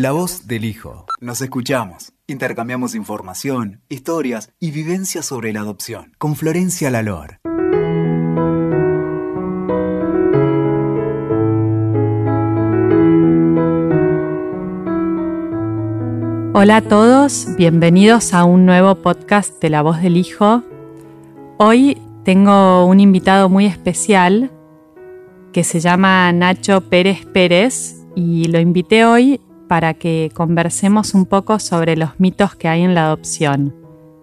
La voz del hijo. Nos escuchamos. Intercambiamos información, historias y vivencias sobre la adopción. Con Florencia Lalor. Hola a todos, bienvenidos a un nuevo podcast de La voz del hijo. Hoy tengo un invitado muy especial que se llama Nacho Pérez Pérez y lo invité hoy para que conversemos un poco sobre los mitos que hay en la adopción.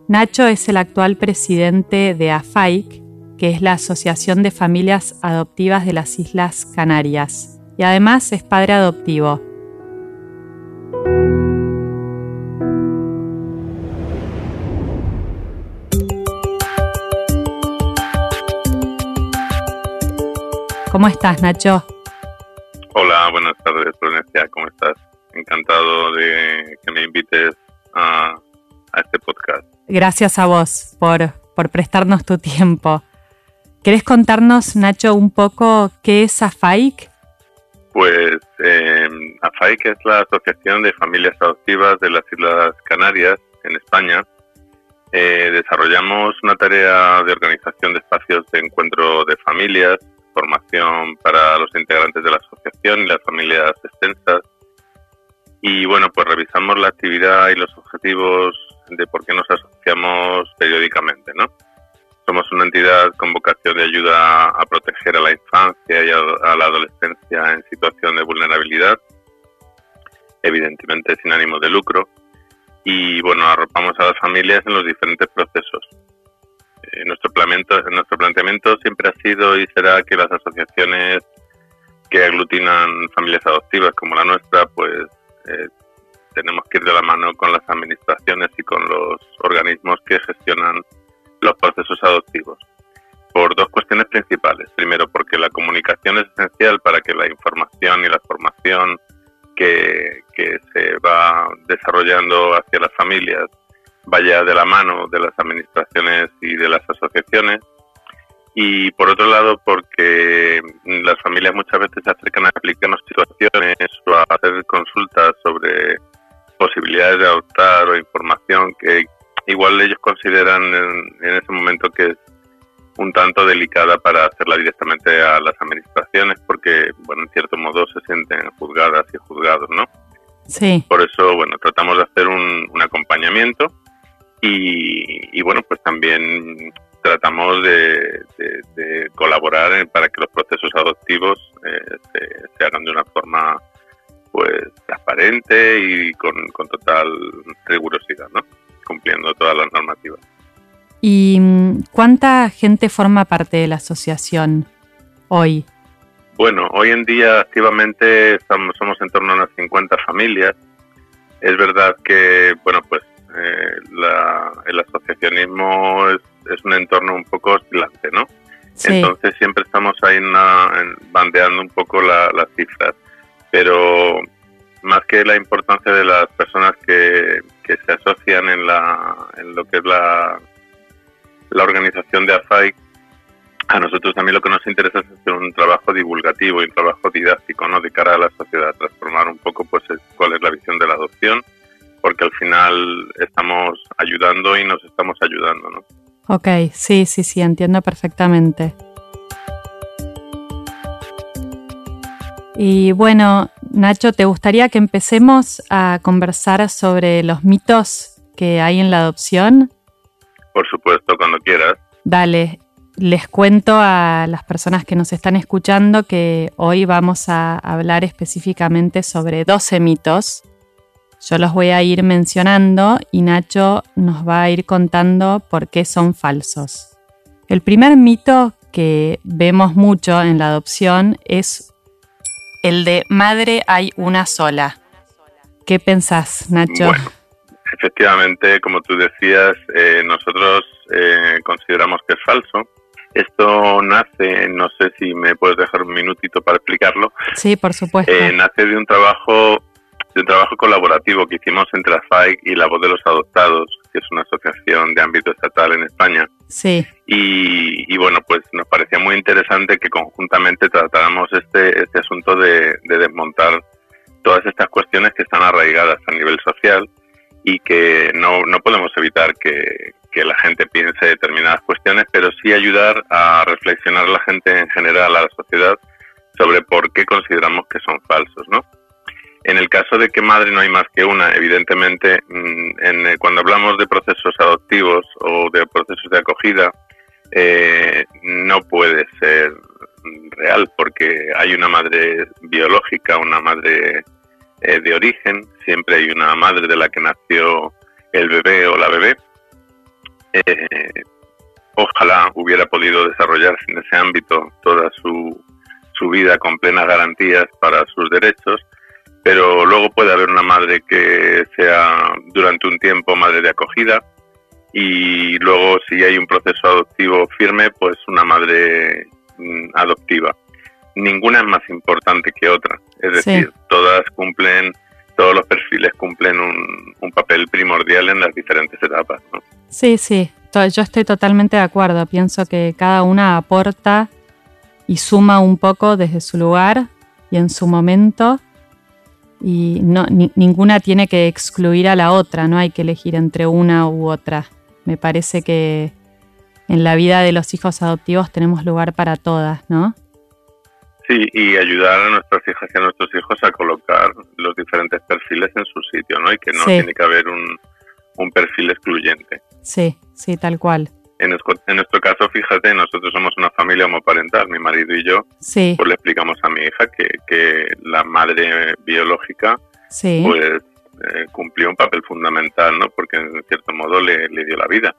Nacho es el actual presidente de AFAIC, que es la Asociación de Familias Adoptivas de las Islas Canarias, y además es padre adoptivo. ¿Cómo estás, Nacho? Hola, buenas tardes, Florencia, ¿cómo estás? Encantado de que me invites a, este podcast. Gracias a vos por, por prestarnos tu tiempo. ¿Querés contarnos, Nacho, un poco qué es AFAIC? Pues eh, AFAIC es la Asociación de Familias Adoptivas de las Islas Canarias, en España. Eh, desarrollamos una tarea de organización de espacios de encuentro de familias, formación para los integrantes de la asociación y las familias extensas. Y bueno, pues revisamos la actividad y los objetivos de por qué nos asociamos periódicamente, ¿no? Somos una entidad con vocación de ayuda a proteger a la infancia y a, la adolescencia en situación de vulnerabilidad, evidentemente sin ánimo de lucro. Y bueno, arropamos a las familias en los diferentes procesos, eh, nuestro, planteamiento, nuestro planteamiento siempre ha sido y será que las asociaciones que aglutinan familias adoptivas como la nuestra, pues eh, tenemos que ir de la mano con las administraciones y con los organismos que gestionan los procesos adoptivos. Por dos cuestiones principales. Primero, porque la comunicación es esencial para que la información y la formación que, que se va desarrollando hacia las familias vaya de la mano de las administraciones y de las asociaciones. Y por otro lado, porque las familias muchas veces se acercan a explicarnos situaciones o a hacer consultas sobre posibilidades de adoptar o información que igual ellos consideran en, ese momento que es un tanto delicada para hacerla directamente a las administraciones porque, bueno, en cierto modo se sienten juzgadas y juzgados, ¿no? Sí. Por eso, bueno, tratamos de hacer un, un acompañamiento y, bueno, pues también tratamos de, colaborar para que los procesos adoptivos eh, se, hagan de una forma pues transparente y con, total rigurosidad, ¿no? cumpliendo todas las normativas. ¿Y mm, cuánta gente forma parte de la asociación hoy? Bueno, hoy en día activamente estamos, somos en torno a unas 50 familias. Es verdad que, bueno, pues eh, el asociacionismo es, un entorno un poco oscilante, ¿no? Entonces siempre estamos ahí bandeando un poco las cifras, pero más que la importancia de las personas que, se asocian en, la, en lo que es la, la organización de AFAIC, a nosotros también lo que nos interesa es hacer un trabajo divulgativo y un trabajo didáctico, ¿no? De cara a la sociedad, transformar un poco, pues, cuál es la visión de la adopción porque al final estamos ayudando y nos estamos ayudando, ¿no? Ok, sí, sí, sí, entiendo perfectamente. Y bueno, Nacho, ¿te gustaría que empecemos a conversar sobre los mitos que hay en la adopción? Por supuesto, cuando quieras. Dale, les cuento a las personas que nos están escuchando que hoy vamos a hablar específicamente sobre 12 mitos yo los voy a ir mencionando y Nacho nos va a ir contando por qué son falsos. El primer mito que vemos mucho en la adopción es el de madre hay una sola. ¿Qué pensás, Nacho? Bueno, efectivamente, como tú decías, eh, nosotros eh, consideramos que es falso. Esto nace, no sé si me puedes dejar un minutito para explicarlo. Sí, por supuesto. Eh, nace de un trabajo de un trabajo colaborativo que hicimos entre AFAIC y La Voz de los Adoptados, que es una asociación de ámbito estatal en España. Sí. Y, bueno, pues nos parecía muy interesante que conjuntamente tratáramos este, este asunto de, desmontar todas estas cuestiones que están arraigadas a nivel social y que no, no podemos evitar que, que la gente piense determinadas cuestiones, pero sí ayudar a reflexionar la gente en general, a la sociedad, sobre por qué consideramos que son falsos, ¿no? En el caso de que madre no hay más que una, evidentemente, mm, en, eh, cuando hablamos de procesos adoptivos o de procesos de acogida, eh, no puede ser real porque hay una madre biológica, una madre eh, de origen, siempre hay una madre de la que nació el bebé o la bebé. ojalá hubiera podido desarrollarse en ese ámbito toda su, su vida con plenas garantías para sus derechos, pero luego puede haber una madre que sea durante un tiempo madre de acogida y luego si hay un proceso adoptivo firme, pues una madre mm, adoptiva. Ninguna es más importante que otra, es decir, todas cumplen, todos los perfiles cumplen un, un papel primordial en las diferentes etapas. ¿no? Sí, sí, yo estoy totalmente de acuerdo, pienso que cada una aporta y suma un poco desde su lugar y en su momento y no, ninguna tiene que excluir a la otra, no hay que elegir entre una u otra. Me parece que en la vida de los hijos adoptivos tenemos lugar para todas, ¿no? Sí, y ayudar a nuestras hijas y a nuestros hijos a colocar los diferentes perfiles en su sitio, ¿no? Y que no tiene que haber un, un perfil excluyente. Sí, sí, tal cual. En, nuestro caso, fíjate, nosotros somos una familia homoparental, mi marido y yo. Sí. Pues le explicamos a mi hija que, que la madre biológica pues eh, cumplió un papel fundamental, ¿no? Porque en cierto modo le, le, dio la vida.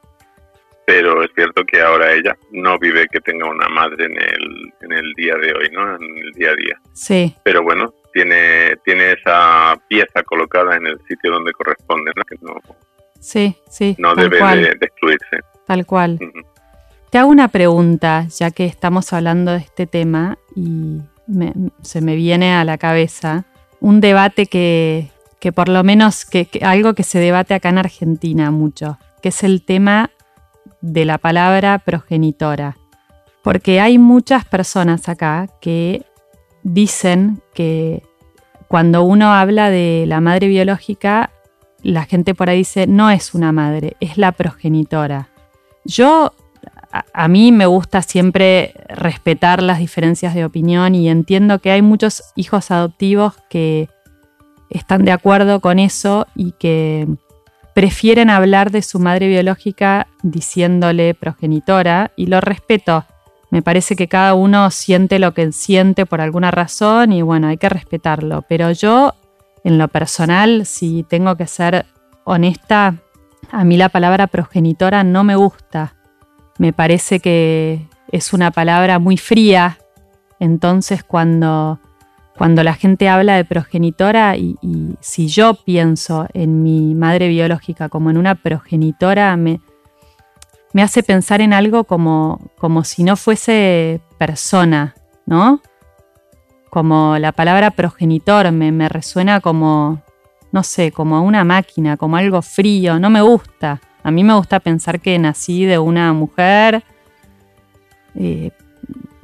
Pero es cierto que ahora ella no vive que tenga una madre en el, en el día de hoy, ¿no? En el día a día. Sí. Pero bueno, tiene, tiene esa pieza colocada en el sitio donde corresponde, ¿no? Que no, sí, sí, no debe de, de excluirse. Tal cual. Te hago una pregunta, ya que estamos hablando de este tema y se me viene a la cabeza un debate que, que por lo menos que, algo que se debate acá en Argentina mucho, que es el tema de la palabra progenitora. Porque hay muchas personas acá que dicen que cuando uno habla de la madre biológica, la gente por ahí dice, no es una madre, es la progenitora. Yo, a, mí me gusta siempre respetar las diferencias de opinión y entiendo que hay muchos hijos adoptivos que están de acuerdo con eso y que prefieren hablar de su madre biológica diciéndole progenitora y lo respeto. Me parece que cada uno siente lo que siente por alguna razón y bueno, hay que respetarlo. Pero yo, en lo personal, si tengo que ser honesta, a mí la palabra progenitora no me gusta. Me parece que es una palabra muy fría. Entonces cuando, cuando la gente habla de progenitora y, si yo pienso en mi madre biológica como en una progenitora, me, me hace pensar en algo como, como si no fuese persona, ¿no? Como la palabra progenitor me, me resuena como, no sé, como una máquina, como algo frío, no me gusta. A mí me gusta pensar que nací de una mujer. Eh,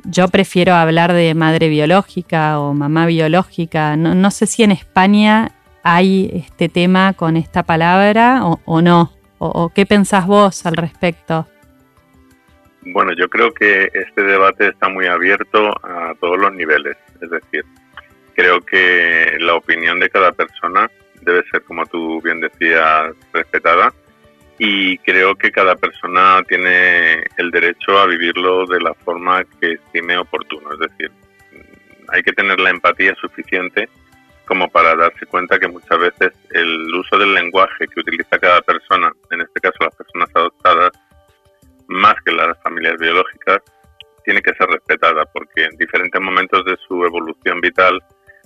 yo prefiero hablar de madre biológica o mamá biológica. No, sé si en España hay este tema con esta palabra o, no. O, qué pensás vos al respecto? Bueno, yo creo que este debate está muy abierto a todos los niveles. Es decir, creo que la opinión de cada persona debe ser, como tú bien decías, respetada y creo que cada persona tiene el derecho a vivirlo de la forma que estime oportuno. Es decir, hay que tener la empatía suficiente como para darse cuenta que muchas veces el uso del lenguaje que utiliza cada persona, en este caso las personas adoptadas, más que las familias biológicas, tiene que ser respetada porque en diferentes momentos de su evolución vital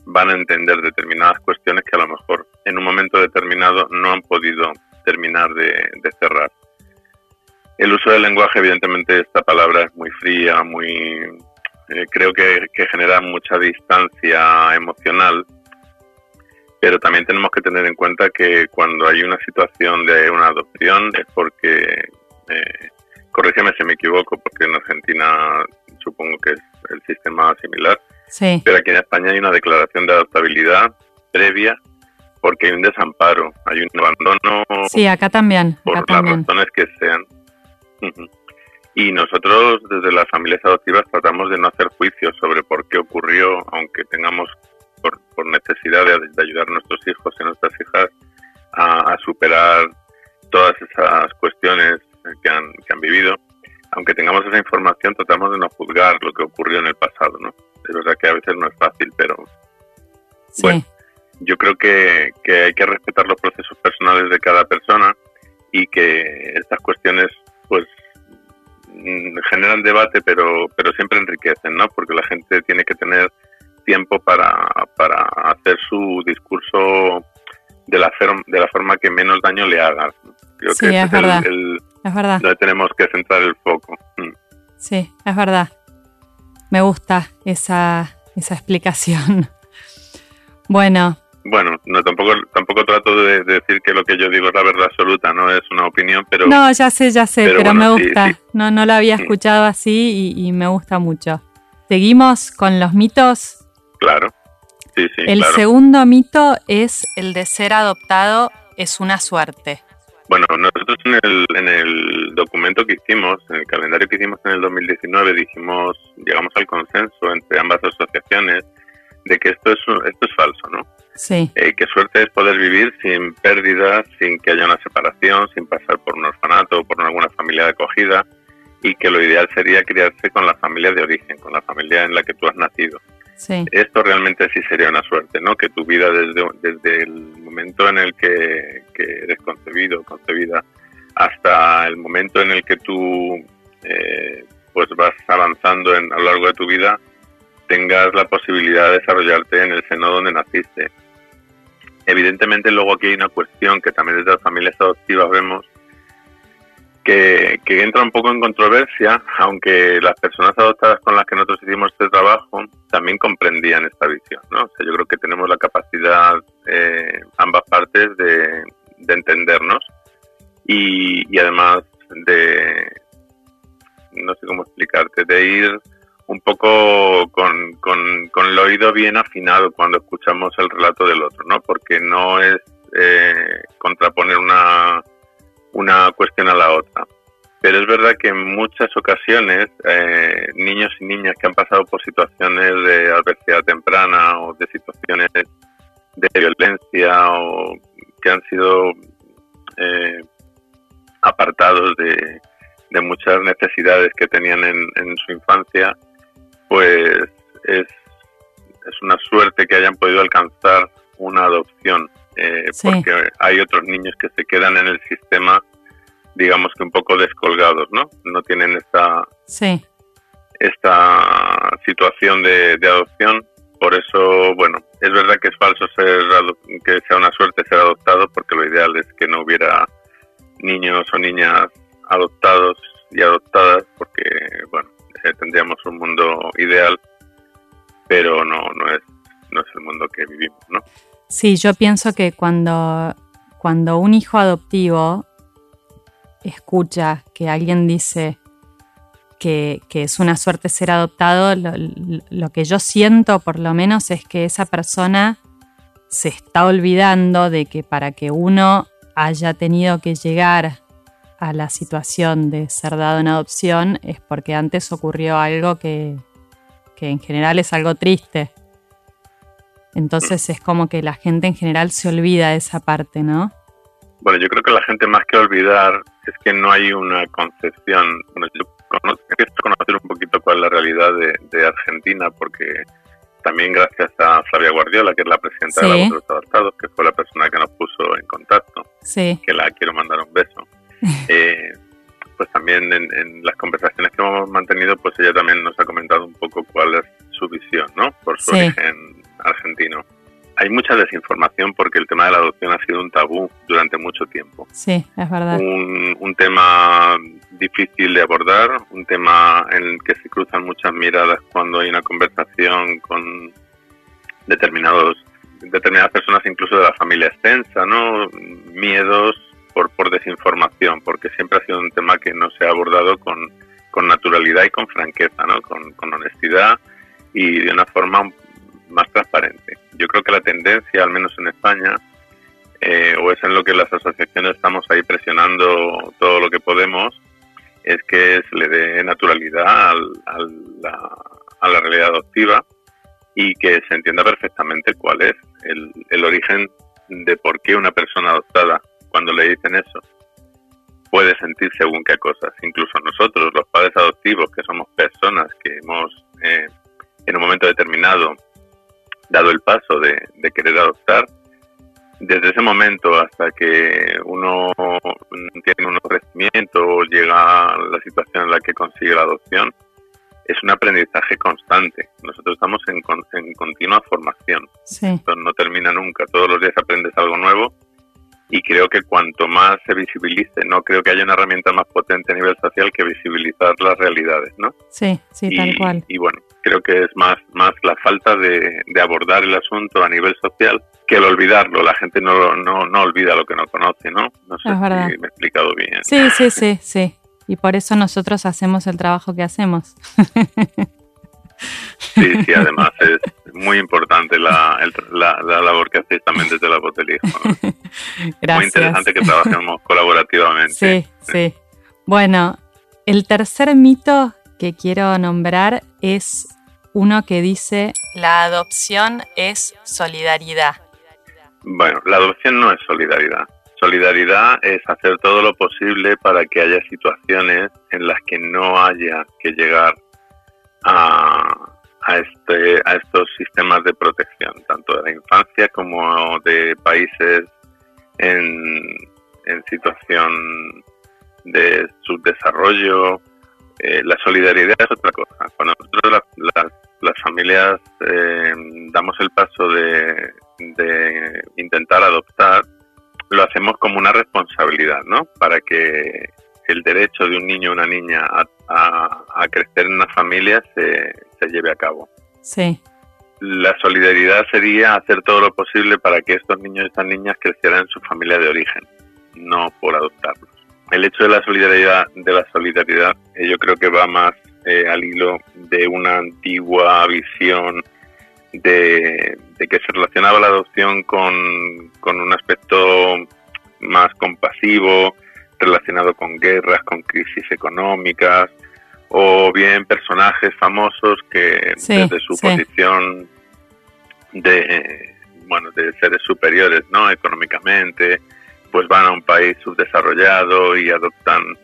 van a entender determinadas cuestiones que a lo mejor en un momento determinado no han podido terminar de, cerrar. El uso del lenguaje, evidentemente, esta palabra es muy fría, muy eh, creo que, genera mucha distancia emocional, pero también tenemos que tener en cuenta que cuando hay una situación de una adopción es porque, eh, corrígeme si me equivoco, porque en Argentina supongo que es el sistema similar, Sí. Pero aquí en España hay una declaración de adaptabilidad, previa porque hay un desamparo, hay un abandono. Sí, acá también. Por las razones que sean. Y nosotros desde las familias adoptivas tratamos de no hacer juicios sobre por qué ocurrió, aunque tengamos por, necesidad de, ayudar a nuestros hijos y a nuestras hijas a, superar todas esas cuestiones que han, que han vivido. Aunque tengamos esa información, tratamos de no juzgar lo que ocurrió en el pasado, ¿no? Es verdad que a veces no es fácil, pero bueno, yo creo que, que hay que respetar los procesos personales de cada persona y que estas cuestiones, pues, mm, generan debate, pero, pero siempre enriquecen, ¿no? Porque la gente tiene que tener tiempo para, para hacer su discurso de la, de la forma que menos daño le haga. Creo sí, que es, verdad. es verdad. Donde tenemos que centrar el foco. Mm. Sí, es verdad. Me gusta esa, esa explicación. Bueno. Bueno, no, tampoco, tampoco trato de, decir que lo que yo digo es la verdad absoluta, no es una opinión, pero... No, ya sé, ya sé, pero, me gusta. No, no lo había mm. escuchado así y, me gusta mucho. ¿Seguimos con los mitos? Claro. Sí, sí, el segundo mito es el de ser adoptado es una suerte. Bueno, nosotros en el, en el documento que hicimos, en el calendario que hicimos en el 2019, dijimos, llegamos al consenso entre ambas asociaciones de que esto es, esto es falso, ¿no? Sí. Eh, que suerte es poder vivir sin pérdidas, sin que haya una separación, sin pasar por un orfanato o por alguna familia de acogida y que lo ideal sería criarse con la familia de origen, con la familia en la que tú has nacido. Esto realmente sí sería una suerte, ¿no? Que tu vida desde, desde el momento en el que, que eres concebido, concebida, hasta el momento en el que tú eh, pues vas avanzando en, a lo largo de tu vida, tengas la posibilidad de desarrollarte en el seno donde naciste. Evidentemente luego aquí hay una cuestión que también desde las familias adoptivas vemos que, entra un poco en controversia, aunque las personas adoptadas con las que nosotros hicimos este trabajo también comprendían esta visión. ¿no? O sea, yo creo que tenemos la capacidad, eh, ambas partes, de, entendernos y, y además de, no sé cómo explicarte, de ir un poco con, con, el oído bien afinado cuando escuchamos el relato del otro, ¿no? Porque no es eh, contraponer una, una cuestión a la otra. Pero es verdad que en muchas ocasiones eh, niños y niñas que han pasado por situaciones de adversidad temprana o de situaciones de violencia o que han sido eh, apartados de, de, muchas necesidades que tenían en, en su infancia, pues es, es una suerte que hayan podido alcanzar una adopción, eh, porque hay otros niños que se quedan en el sistema, digamos que un poco descolgados, ¿no? No tienen esta, sí. esta situación de, de adopción. Por eso, bueno, es verdad que es falso ser que sea una suerte ser adoptado, porque lo ideal es que no hubiera niños o niñas adoptados y adoptadas, porque, bueno, tendríamos un mundo ideal, pero no, no, es, no es el mundo que vivimos, ¿no? Sí, yo pienso que cuando, cuando un hijo adoptivo escucha que alguien dice que, es una suerte ser adoptado, lo, que yo siento por lo menos es que esa persona se está olvidando de que para que uno haya tenido que llegar a la situación de ser dado en adopción es porque antes ocurrió algo que, en general es algo triste. Entonces es como que la gente en general se olvida de esa parte, ¿no? Bueno, yo creo que la gente más que olvidar es que no hay una concepción. Bueno, yo conozco, conocer un poquito cuál es la realidad de, Argentina, porque también gracias a Flavia Guardiola, que es la presidenta de la los Adaptados, que fue la persona que nos puso en contacto, sí. que la quiero mandar un beso. Eh, pues también en, las conversaciones que hemos mantenido, pues ella también nos ha comentado un poco cuál es su visión, ¿no? Por su origen argentino. Hay mucha desinformación porque el tema de la adopción ha sido un tabú durante mucho tiempo. Sí, es verdad. Un, un tema difícil de abordar, un tema en el que se cruzan muchas miradas cuando hay una conversación con determinados determinadas personas incluso de la familia extensa, ¿no? Miedos, por, por desinformación, porque siempre ha sido un tema que no se ha abordado con, con naturalidad y con franqueza, ¿no? con, honestidad y de una forma más transparente. Yo creo que la tendencia, al menos en España, eh, o es en lo que las asociaciones estamos ahí presionando todo lo que podemos, es que se le dé naturalidad a, la, realidad adoptiva y que se entienda perfectamente cuál es el, el origen de por qué una persona adoptada, cuando le dicen eso, puede sentir según qué cosas. Incluso nosotros, los padres adoptivos, que somos personas que hemos eh, en un momento determinado dado el paso de, querer adoptar, desde ese momento hasta que uno tiene un crecimiento o llega a la situación en la que consigue la adopción, es un aprendizaje constante. Nosotros estamos en, en continua formación. no termina nunca. Todos los días aprendes algo nuevo y creo que cuanto más se visibilice, no creo que haya una herramienta más potente a nivel social que visibilizar las realidades, ¿no? Sí, sí, tal cual. Y bueno, creo que es más, más la falta de, abordar el asunto a nivel social que el olvidarlo. La gente no, no, no olvida lo que no conoce, ¿no? No sé si me he explicado bien. Sí, sí, sí, sí. Y por eso nosotros hacemos el trabajo que hacemos. Sí, sí, además es muy importante la, la, labor que hacéis también desde la voz Muy interesante que trabajemos colaborativamente. Sí, sí, Bueno, el tercer mito que quiero nombrar es uno que dice la adopción es solidaridad. Bueno, la adopción no es solidaridad. Solidaridad es hacer todo lo posible para que haya situaciones en las que no haya que llegar a, este, a estos sistemas de protección, tanto de la infancia como de países en, en situación de subdesarrollo. Eh, la solidaridad es otra cosa. Cuando nosotros las familias eh, damos el paso de, de intentar adoptar, lo hacemos como una responsabilidad, ¿no? Para que el derecho de un niño o una niña a, crecer en una familia se, se lleve a cabo. Sí. La solidaridad sería hacer todo lo posible para que estos niños y estas niñas crecieran en su familia de origen, no por adoptarlos. El hecho de la solidaridad, de la solidaridad, eh, yo creo que va más eh, al hilo de una antigua visión de, de, que se relacionaba la adopción con, con un aspecto más compasivo, relacionado con guerras, con crisis económicas, o bien personajes famosos que desde su posición de bueno de seres superiores no económicamente pues van a un país subdesarrollado y adoptan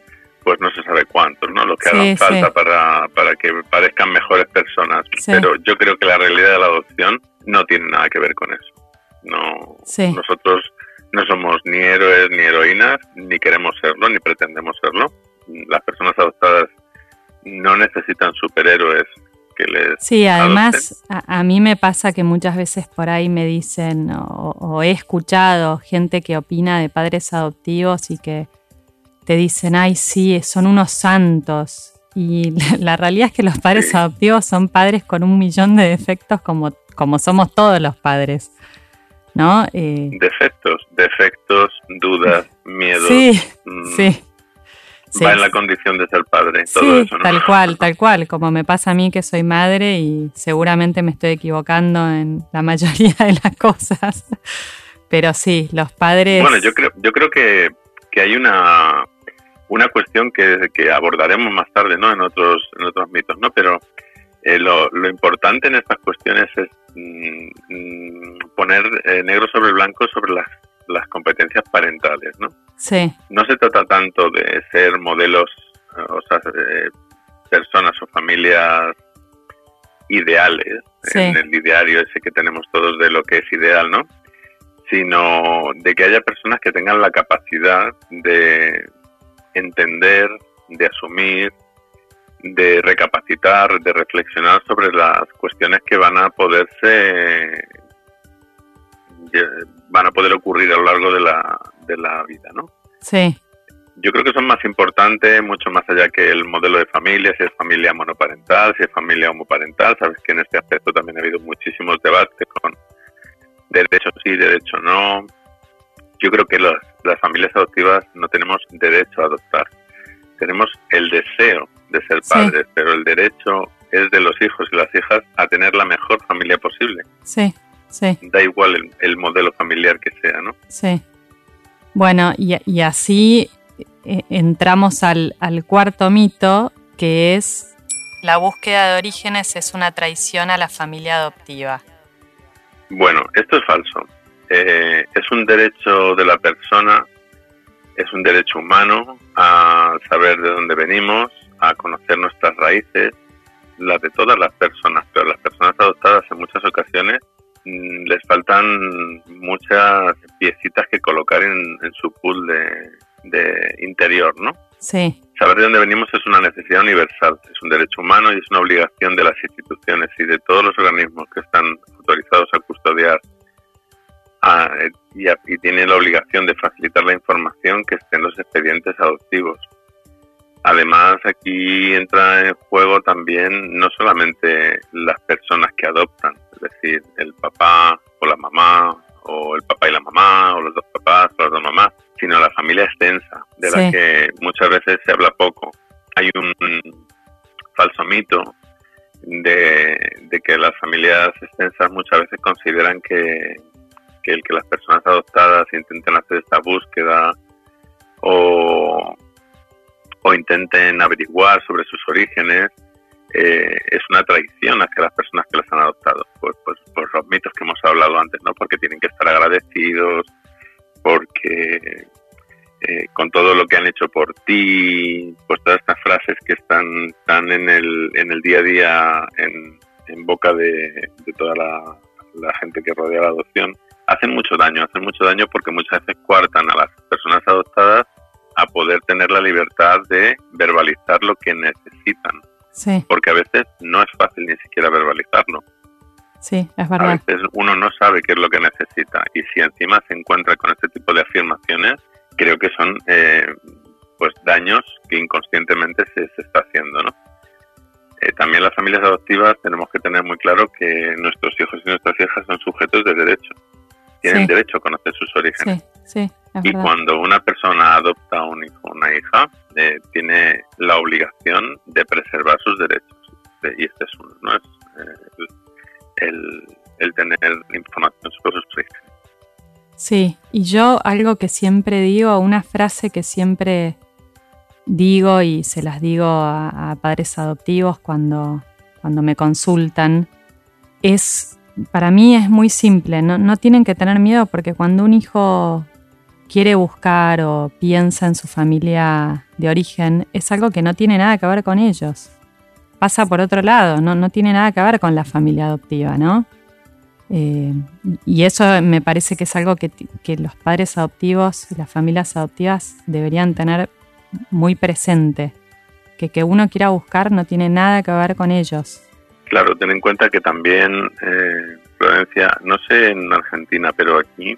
pues no se sabe cuántos no lo que hagan falta para, para que parezcan mejores personas. Pero yo creo que la realidad de la adopción no tiene nada que ver con eso. No nosotros no somos ni héroes ni heroínas, ni queremos serlo, ni pretendemos serlo. Las personas adoptadas no necesitan superhéroes que les... Sí, además a, mí me pasa que muchas veces por ahí me dicen o, he escuchado gente que opina de padres adoptivos y que te dicen, ay, sí, son unos santos. Y la, realidad es que los padres adoptivos son padres con un millón de defectos como, como somos todos los padres. ¿no? Eh, defectos, defectos, dudas, miedos. Sí, mm, sí. Va en la condición de ser padre. Todo eso, tal cual, tal cual, como me pasa a mí que soy madre y seguramente me estoy equivocando en la mayoría de las cosas. Pero sí, los padres... Bueno, yo creo, yo creo que, que hay una, una cuestión que, que abordaremos más tarde, ¿no? En otros, en otros mitos, ¿no? Pero eh, lo, lo, importante en estas cuestiones es mm, mm, poner eh, negro sobre blanco sobre las, las competencias parentales, ¿no? Sí. No se trata tanto de ser modelos, o sea, personas o familias ideales, en el ideario ese que tenemos todos de lo que es ideal, ¿no? Sino de que haya personas que tengan la capacidad de entender, de asumir, de recapacitar, de reflexionar sobre las cuestiones que van a poderse van a poder ocurrir a lo largo de la, de la vida, ¿no? Sí. Yo creo que son más importantes, mucho más allá que el modelo de familia, si es familia monoparental, si es familia homoparental. Sabes que en este aspecto también ha habido muchísimos debates con derecho sí, derecho no. Yo creo que las familias adoptivas no tenemos derecho a adoptar. Tenemos el deseo de ser padres, pero el derecho es de los hijos y las hijas a tener la mejor familia posible. Sí, sí. Da igual el, el modelo familiar que sea, ¿no? Sí. Bueno, y, así eh, entramos al, al cuarto mito, que es la búsqueda de orígenes es una traición a la familia adoptiva. Bueno, esto es falso. Eh, es un derecho de la persona, es un derecho humano a saber de dónde venimos, a conocer nuestras raíces, las de todas las personas, pero las personas adoptadas en muchas ocasiones les faltan muchas piecitas que colocar en, en su pool de, de interior, ¿no? Sí. Saber de dónde venimos es una necesidad universal, es un derecho humano y es una obligación de las instituciones y de todos los organismos que están autorizados a custodiar a- y, a- y tienen la obligación de facilitar la información que esté en los expedientes adoptivos. Además, aquí entra en juego también no solamente las personas que adoptan, es decir, el papá o la mamá, o el papá y la mamá, o los dos papás o las dos mamás, sino la familia extensa, de la que muchas veces se habla poco. Hay un falso mito de, de que las familias extensas muchas veces consideran que, que el que las personas adoptadas intenten hacer esta búsqueda o, o intenten averiguar sobre sus orígenes eh, es una traición hacia las personas que las han adoptado, por, por- por los mitos que hemos hablado antes, ¿no? Porque tienen que estar agradecidos, porque eh, con todo lo que han hecho por ti, pues todas estas frases que están, están en, el, en el día a día en, boca de, de toda la, la gente que rodea la adopción, hacen mucho daño, hacen mucho daño porque muchas veces coartan a las personas adoptadas a poder tener la libertad de verbalizar lo que necesitan, Sí, porque a veces no es fácil ni siquiera verbalizarlo. sí, es A verdad. veces uno no sabe qué es lo que necesita y si encima se encuentra con este tipo de afirmaciones, creo que son eh, pues daños que inconscientemente se, se está haciendo, ¿no? Eh, también las familias adoptivas tenemos que tener muy claro que nuestros hijos y nuestras hijas son sujetos de derecho. Tienen Sí. derecho a conocer sus orígenes. Sí, sí, es Y verdad. cuando una persona adopta a un hijo o una hija, eh, tiene la obligación de preservar sus derechos. De- y este es uno, ¿no? Es eh, el, tener información sobre sus orígenes. Sí, y yo algo que siempre digo, una frase que siempre digo y se las digo a, a padres adoptivos cuando, cuando me consultan, es, para mí es muy simple, no, no tienen que tener miedo porque cuando un hijo quiere buscar o piensa en su familia de origen, es algo que no tiene nada que ver con ellos. Pasa por otro lado, no, no tiene nada que ver con la familia adoptiva, ¿no? Eh, y eso me parece que es algo que, que los padres adoptivos y las familias adoptivas deberían tener muy presente. Que que uno quiera buscar no tiene nada que ver con ellos. Claro, ten en cuenta que también, eh, Florencia, no sé en Argentina, pero aquí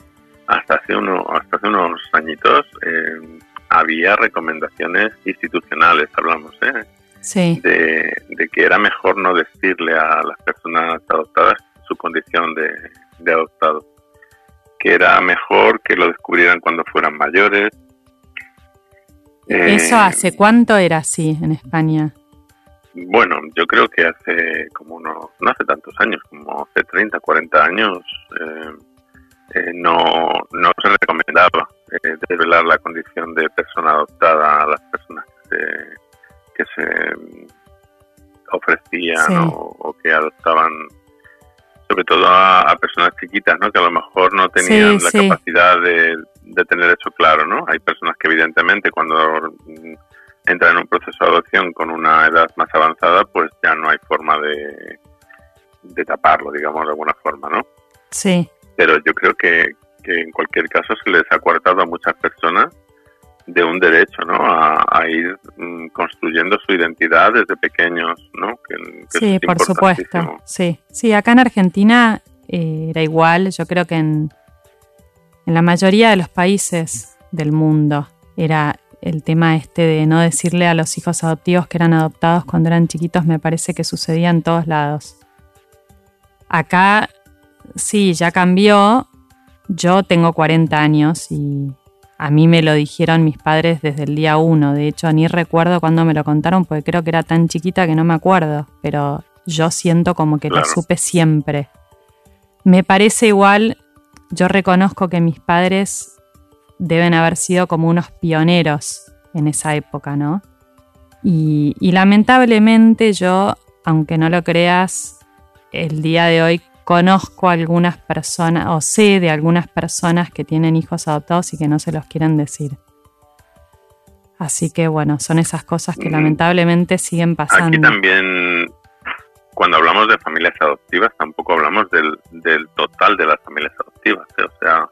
hasta hace, uno, hasta hace unos añitos eh, había recomendaciones institucionales, hablamos, ¿eh? Sí, de, de que era mejor no decirle a las personas adoptadas su condición de, de adoptado, que era mejor que lo descubrieran cuando fueran mayores. Eh, ¿eso hace cuánto era así en España? Bueno, yo creo que hace como unos, no hace tantos años, como hace 30, 40 años, eh, eh, no, no se recomendaba eh, desvelar la condición de persona adoptada a las personas que se, que se mm, ofrecían Sí. o, o que adoptaban, sobre todo a, a personas chiquitas, ¿no? que a lo mejor no tenían Sí, la sí. capacidad de, de tener eso claro. ¿no? Hay personas que evidentemente cuando mm, entran en un proceso de adopción con una edad más avanzada, pues ya no hay forma de, de taparlo, digamos, de alguna forma, ¿no? Sí, Pero yo creo que, que en cualquier caso se les ha coartado a muchas personas de un derecho, ¿no? A, a ir mm, construyendo su identidad desde pequeños, ¿no? Que, que sí, por supuesto. Sí, sí, acá en Argentina eh, era igual. Yo creo que en, en la mayoría de los países del mundo era el tema este de no decirle a los hijos adoptivos que eran adoptados cuando eran chiquitos, me parece que sucedía en todos lados. Acá sí, ya cambió. Yo tengo 40 años y a mí me lo dijeron mis padres desde el día uno. De hecho, ni recuerdo cuándo me lo contaron porque creo que era tan chiquita que no me acuerdo. Pero yo siento como que lo supe siempre. Me parece igual, yo reconozco que mis padres deben haber sido como unos pioneros en esa época, ¿no? Y, y lamentablemente yo, aunque no lo creas, el día de hoy conozco algunas personas o sé de algunas personas que tienen hijos adoptados y que no se los quieren decir. Así que bueno, son esas cosas que mm. lamentablemente siguen pasando. Aquí también, cuando hablamos de familias adoptivas, tampoco hablamos del, del total de las familias adoptivas. ¿eh? O sea,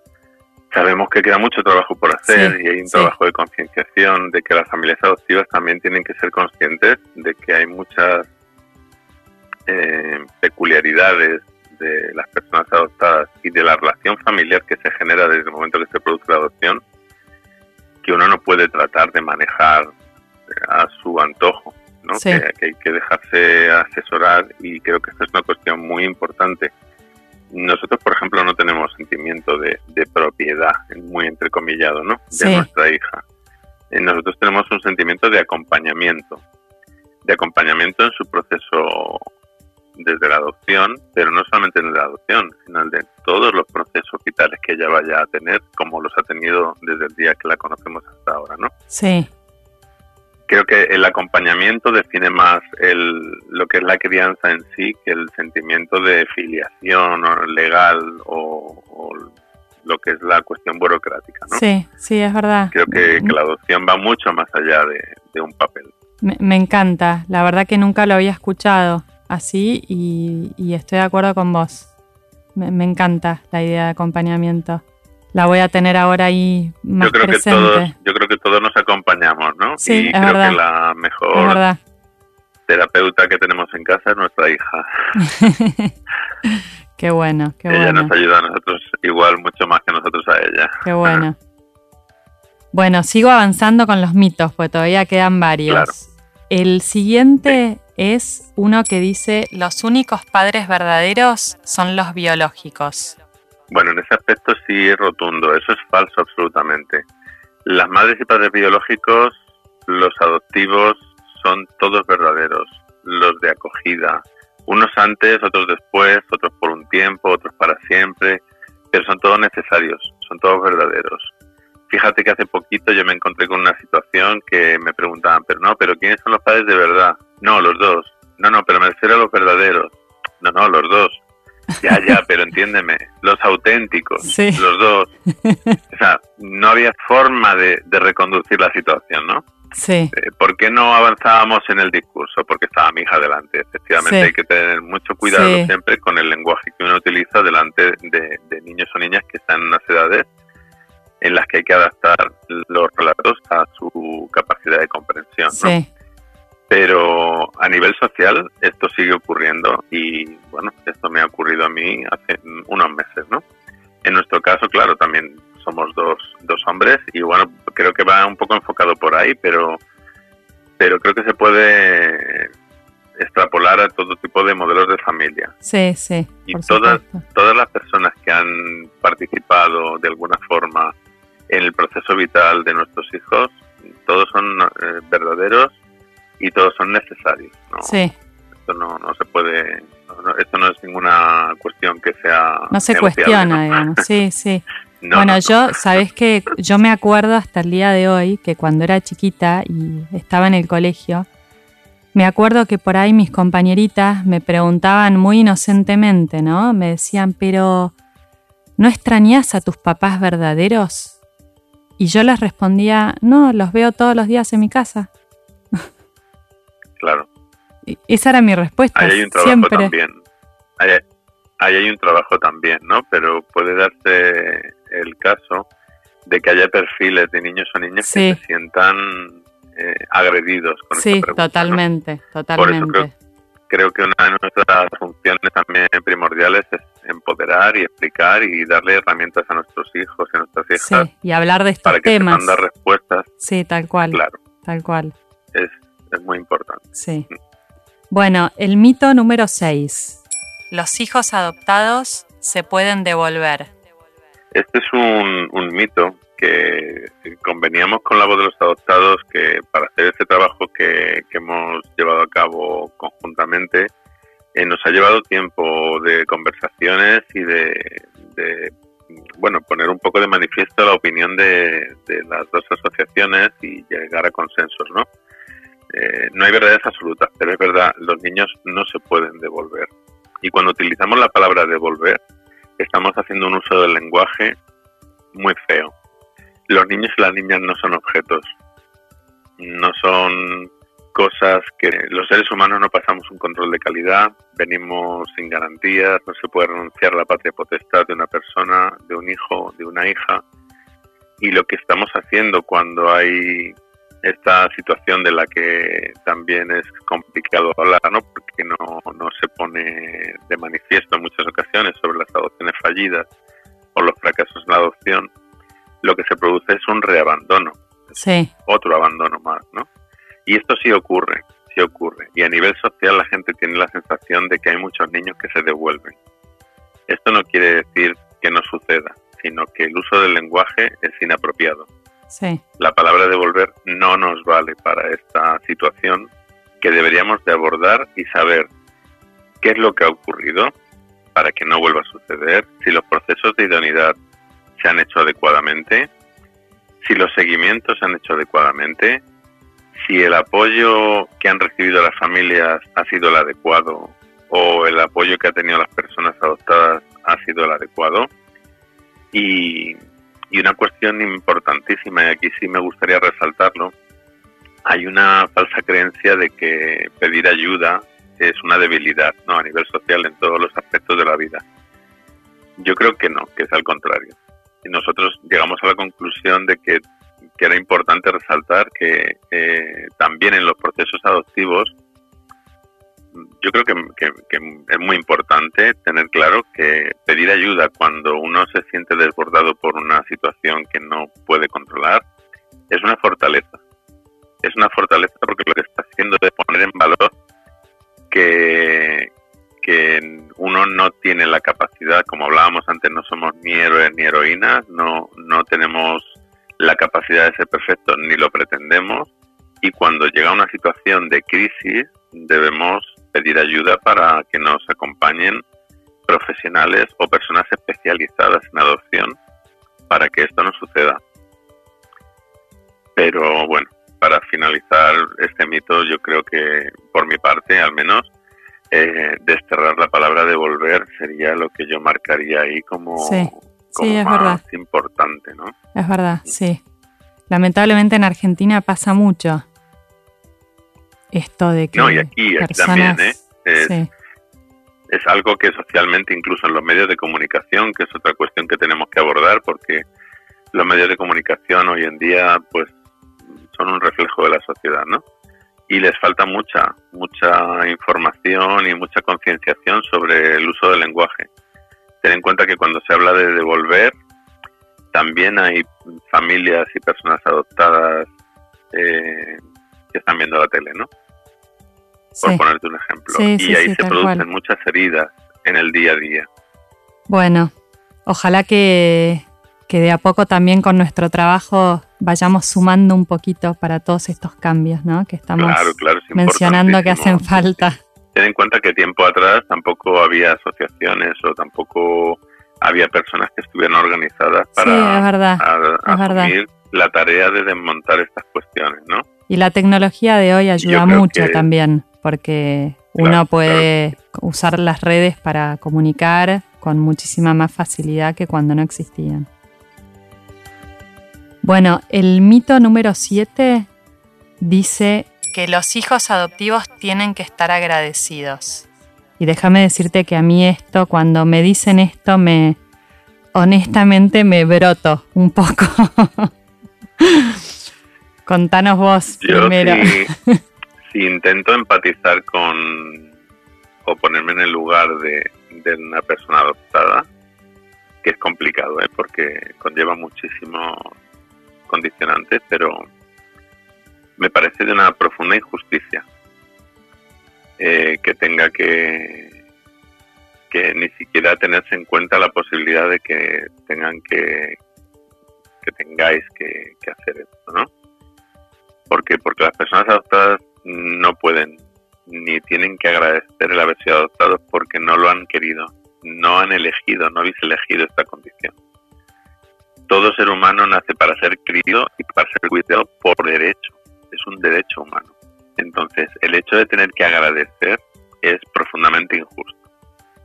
sabemos que queda mucho trabajo por hacer y hay un trabajo de concienciación de que las familias adoptivas también tienen que ser conscientes de que hay muchas eh, peculiaridades de las personas adoptadas y de la relación familiar que se genera desde el momento que se produce la adopción, que uno no puede tratar de manejar a su antojo, ¿no? Que, hay que dejarse asesorar y creo que esta es una cuestión muy importante. Nosotros, por ejemplo, no tenemos sentimiento de, propiedad, muy entrecomillado, ¿no? De nuestra hija. Eh, nosotros tenemos un sentimiento de acompañamiento, de acompañamiento en su proceso desde la adopción, pero no solamente en la adopción, sino de todos los procesos vitales que ella vaya a tener, como los ha tenido desde el día que la conocemos hasta ahora, ¿no? Sí. Creo que el acompañamiento define más el, lo que es la crianza en sí que el sentimiento de filiación legal o, lo que es la cuestión burocrática, ¿no? Sí, sí, es verdad. Creo que, la adopción va mucho más allá de, un papel. Me, me encanta, la verdad que nunca lo había escuchado así y, estoy de acuerdo con vos. Me, encanta la idea de acompañamiento. La voy a tener ahora ahí más yo creo presente. Que todos, yo creo que todos nos acompañamos, ¿no? Sí, y creo que la mejor terapeuta que tenemos en casa es nuestra hija. qué bueno, qué ella bueno. Ella nos ayuda a nosotros igual mucho más que nosotros a ella. Qué bueno. bueno, sigo avanzando con los mitos, pues todavía quedan varios. El siguiente es uno que dice los únicos padres verdaderos son los biológicos. Bueno, en ese aspecto sí es rotundo, eso es falso absolutamente. Las madres y padres biológicos, los adoptivos, son todos verdaderos, los de acogida, unos antes, otros después, otros por un tiempo, otros para siempre, pero son todos necesarios, son todos verdaderos. Fíjate que hace poquito yo me encontré con una situación que me preguntaban, pero no, pero ¿quiénes son los padres de verdad? No, los dos. No, no, pero me refiero a los verdaderos. No, no, los dos. Ya, ya, pero entiéndeme, los auténticos, los dos. O sea, no había forma de, reconducir la situación, ¿no? Sí. Eh, ¿Por qué no avanzábamos en el discurso? Porque estaba mi hija delante. Efectivamente, hay que tener mucho cuidado siempre con el lenguaje que uno utiliza delante de, de, niños o niñas que están en unas edades en las que hay que adaptar los relatos a su capacidad de comprensión. ¿no? Sí pero a nivel social esto sigue ocurriendo y bueno, esto me ha ocurrido a mí hace unos meses, ¿no? En nuestro caso, claro, también somos dos, dos hombres y bueno, creo que va un poco enfocado por ahí, pero, pero creo que se puede extrapolar a todo tipo de modelos de familia. Sí, sí. Y todas, todas las personas que han participado de alguna forma en el proceso vital de nuestros hijos, todos son eh, verdaderos y todos son necesarios. ¿no? Sí. Esto no, no se puede, esto no es ninguna cuestión que sea... No se cuestiona, digamos, sí, sí. bueno, yo, sabes que yo me acuerdo hasta el día de hoy que cuando era chiquita y estaba en el colegio, me acuerdo que por ahí mis compañeritas me preguntaban muy inocentemente, ¿no? Me decían, pero ¿no extrañas a tus papás verdaderos? Y yo les respondía, no, los veo todos los días en mi casa claro. Esa era mi respuesta. Ahí hay un trabajo también. Ahí, hay un trabajo también, ¿no? Pero puede darse el caso de que haya perfiles de niños o niñas que se sientan eh, agredidos con sí, totalmente, totalmente. Por eso creo, que una de nuestras funciones también primordiales es empoderar y explicar y darle herramientas a nuestros hijos y a nuestras hijas. Sí, y hablar de estos para que temas. respuestas. Sí, tal cual. Claro. Tal cual. Es es muy importante. Sí. Bueno, el mito número 6. Los hijos adoptados se pueden devolver. Este es un, mito que conveníamos con la voz de los adoptados que para hacer este trabajo que, hemos llevado a cabo conjuntamente eh, nos ha llevado tiempo de conversaciones y de, bueno poner un poco de manifiesto la opinión de, las dos asociaciones y llegar a consensos, ¿no? Eh, no hay verdades absolutas, pero es verdad, los niños no se pueden devolver. Y cuando utilizamos la palabra devolver, estamos haciendo un uso del lenguaje muy feo. Los niños y las niñas no son objetos, no son cosas que los seres humanos no pasamos un control de calidad, venimos sin garantías, no se puede renunciar a la patria potestad de una persona, de un hijo, de una hija. Y lo que estamos haciendo cuando hay esta situación de la que también es complicado hablar, ¿no? porque no, no se pone de manifiesto en muchas ocasiones sobre las adopciones fallidas o los fracasos en la adopción, lo que se produce es un reabandono, sí. otro abandono más, ¿no? Y esto sí ocurre, sí ocurre. Y a nivel social la gente tiene la sensación de que hay muchos niños que se devuelven. Esto no quiere decir que no suceda, sino que el uso del lenguaje es inapropiado. La palabra devolver no nos vale para esta situación que deberíamos de abordar y saber qué es lo que ha ocurrido para que no vuelva a suceder, si los procesos de idoneidad se han hecho adecuadamente, si los seguimientos se han hecho adecuadamente, si el apoyo que han recibido las familias ha sido el adecuado o el apoyo que ha tenido las personas adoptadas ha sido el adecuado. Y, y una cuestión importantísima, y aquí sí me gustaría resaltarlo, hay una falsa creencia de que pedir ayuda es una debilidad ¿no? a nivel social en todos los aspectos de la vida. Yo creo que no, que es al contrario. Y nosotros llegamos a la conclusión de que, era importante resaltar que eh, también en los procesos adoptivos yo creo que, es muy importante tener claro que pedir ayuda cuando uno se siente desbordado por una situación que no puede controlar es una fortaleza. Es una fortaleza porque lo que está haciendo es poner en valor que, que uno no tiene la capacidad, como hablábamos antes, no somos ni héroes ni heroínas, no, no tenemos la capacidad de ser perfectos ni lo pretendemos y cuando llega una situación de crisis debemos pedir ayuda para que nos acompañen profesionales o personas especializadas en adopción para que esto no suceda. Pero bueno, para finalizar este mito, yo creo que por mi parte, al menos, eh, desterrar la palabra devolver sería lo que yo marcaría ahí como, más importante, ¿no? Es verdad, sí. Lamentablemente en Argentina pasa mucho esto de que no, y aquí, también, ¿eh? Es, es algo que socialmente, incluso en los medios de comunicación, que es otra cuestión que tenemos que abordar, porque los medios de comunicación hoy en día, pues, son un reflejo de la sociedad, ¿no? Y les falta mucha, mucha información y mucha concienciación sobre el uso del lenguaje. Ten en cuenta que cuando se habla de devolver, también hay familias y personas adoptadas eh, que están viendo la tele, ¿no? Por ponerte un ejemplo. y ahí se producen muchas heridas en el día a día. Bueno, ojalá que, de a poco también con nuestro trabajo vayamos sumando un poquito para todos estos cambios, ¿no? Que estamos mencionando que hacen falta. Ten en cuenta que tiempo atrás tampoco había asociaciones o tampoco había personas que estuvieran organizadas para asumir la tarea de desmontar estas cuestiones, ¿no? Y la tecnología de hoy ayuda mucho también porque uno puede usar las redes para comunicar con muchísima más facilidad que cuando no existían. Bueno, el mito número 7 dice que los hijos adoptivos tienen que estar agradecidos. Y déjame decirte que a mí esto, cuando me dicen esto, me honestamente me broto un poco. Contanos vos primero. si intento empatizar con o ponerme en el lugar de, una persona adoptada, que es complicado, ¿eh? porque conlleva muchísimos condicionantes, pero me parece de una profunda injusticia eh, que tenga que, que ni siquiera tenerse en cuenta la posibilidad de que tengan que, que tengáis que, hacer esto, ¿no? Porque, porque las personas adoptadas no pueden ni tienen que agradecer el haber sido adoptados porque no lo han querido, no han elegido, no habéis elegido esta condición. Todo ser humano nace para ser querido y para ser cuidado por derecho, es un derecho humano. Entonces, el hecho de tener que agradecer es profundamente injusto.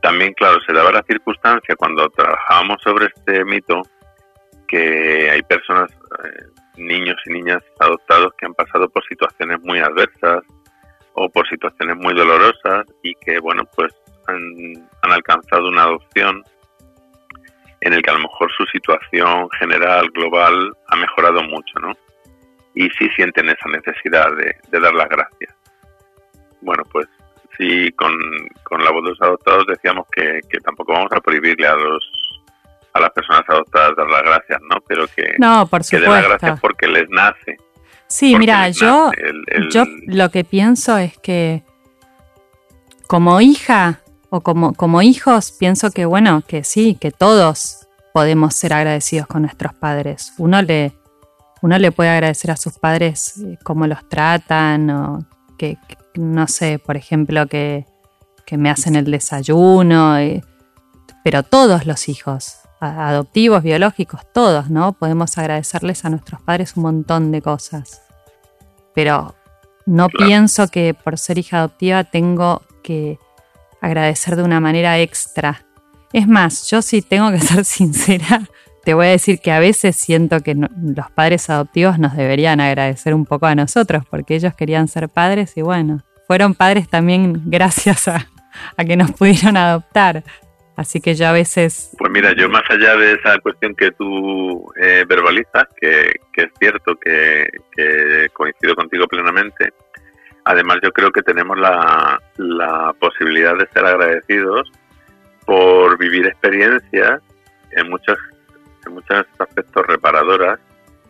También, claro, se daba la circunstancia cuando trabajábamos sobre este mito que hay personas, eh, niños y niñas adoptados que han pasado por situaciones muy adversas o por situaciones muy dolorosas y que, bueno, pues han, alcanzado una adopción en el que a lo mejor su situación general, global, ha mejorado mucho, ¿no? Y sí sienten esa necesidad de, dar las gracias. Bueno, pues sí, con, la voz de los adoptados decíamos que, que tampoco vamos a prohibirle a los a las personas adoptadas dar las gracias, ¿no? Pero que, no, por que den las gracias porque les nace. Sí, mira, yo, yo lo que pienso es que como hija o como, como hijos, pienso que bueno, que sí, que todos podemos ser agradecidos con nuestros padres. Uno le, uno le puede agradecer a sus padres eh, cómo los tratan o que, no sé, por ejemplo, que, que me hacen el desayuno, eh, pero todos los hijos, adoptivos, biológicos, todos, ¿no? Podemos agradecerles a nuestros padres un montón de cosas. Pero no pienso que por ser hija adoptiva tengo que agradecer de una manera extra. Es más, yo si tengo que ser sincera, te voy a decir que a veces siento que los padres adoptivos nos deberían agradecer un poco a nosotros, porque ellos querían ser padres y bueno, fueron padres también gracias a que nos pudieron adoptar. Así que yo a veces... Pues mira, yo más allá de esa cuestión que tú eh, verbalizas, que, es cierto que, coincido contigo plenamente, además yo creo que tenemos la, posibilidad de ser agradecidos por vivir experiencias en muchos, en muchos aspectos reparadoras.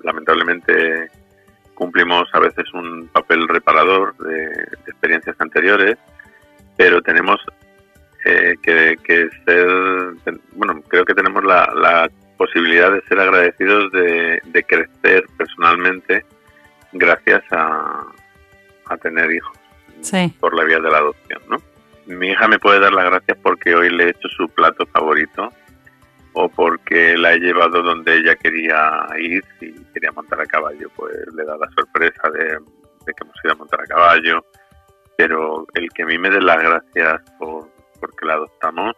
Lamentablemente cumplimos a veces un papel reparador de experiencias anteriores, pero tenemos eh, que, ser, bueno, creo que tenemos la, posibilidad de ser agradecidos de, crecer personalmente gracias a, tener hijos por la vía de la adopción, ¿no? Mi hija me puede dar las gracias porque hoy le he hecho su plato favorito o porque la he llevado donde ella quería ir, si quería montar a caballo, pues le da la sorpresa de, de que hemos ido a montar a caballo, pero el que a mí me dé las gracias por, porque la adoptamos,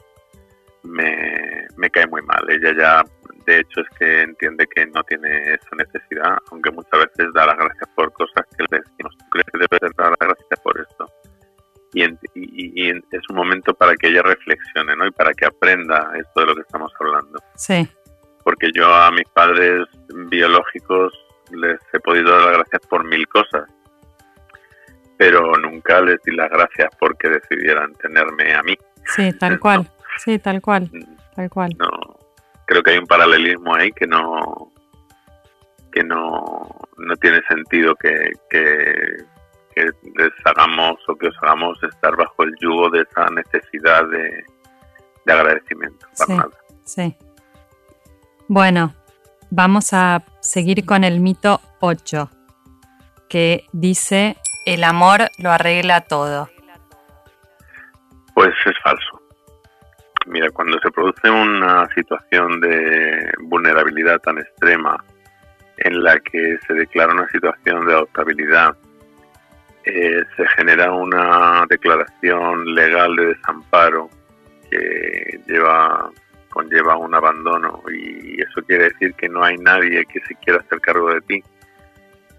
me, me cae muy mal. Ella ya, de hecho, es que entiende que no tiene esa necesidad, aunque muchas veces da las gracias por cosas que le decimos, tú crees que debes dar las gracias por esto. Y, y, es un momento para que ella reflexione, ¿no? Y para que aprenda esto de lo que estamos hablando. Sí. Porque yo a mis padres biológicos les he podido dar las gracias por mil cosas pero nunca les di las gracias porque decidieran tenerme a mí. Sí, tal cual. Sí, tal cual. Tal cual. No, creo que hay un paralelismo ahí que no que no, no tiene sentido que, que, les hagamos o que os hagamos estar bajo el yugo de esa necesidad de, agradecimiento. sí, sí. Bueno, vamos a seguir con el mito 8, que dice, el amor lo arregla todo. Pues es falso. Mira, cuando se produce una situación de vulnerabilidad tan extrema en la que se declara una situación de adoptabilidad, eh, se genera una declaración legal de desamparo que lleva conlleva un abandono y eso quiere decir que no hay nadie que se quiera hacer cargo de ti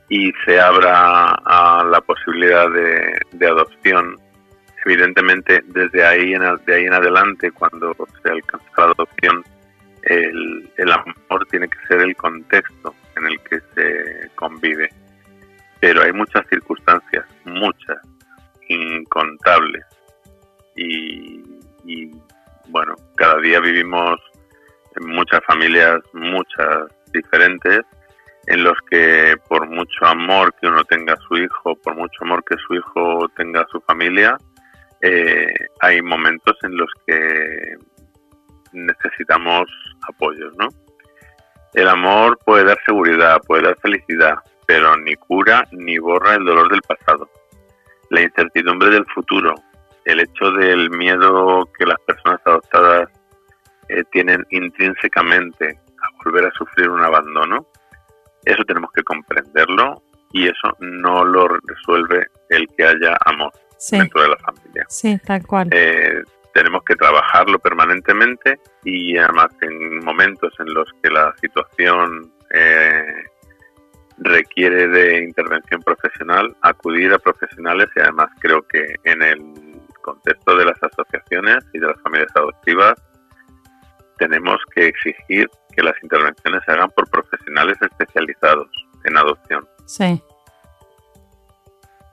y se abra a la posibilidad de adopción evidentemente desde ahí en, de ahí en adelante, cuando se alcanza la adopción, el, el amor tiene que ser el contexto en el que se convive. Pero hay muchas circunstancias, muchas, incontables. Y, y bueno, cada día vivimos en muchas familias, muchas diferentes, en los que por mucho amor que uno tenga a su hijo, por mucho amor que su hijo tenga a su familia, eh, hay momentos en los que necesitamos apoyos, ¿no? El amor puede dar seguridad, puede dar felicidad, pero ni cura ni borra el dolor del pasado. La incertidumbre del futuro, el hecho del miedo que las personas adoptadas eh, tienen intrínsecamente a volver a sufrir un abandono, eso tenemos que comprenderlo y eso no lo resuelve el que haya amor dentro de la familia. Sí, tal cual. Eh, tenemos que trabajarlo permanentemente y además en momentos en los que la situación eh, requiere de intervención profesional, acudir a profesionales y además creo que en el contexto de las asociaciones y de las familias adoptivas tenemos que exigir que las intervenciones se hagan por profesionales especializados en adopción. Sí.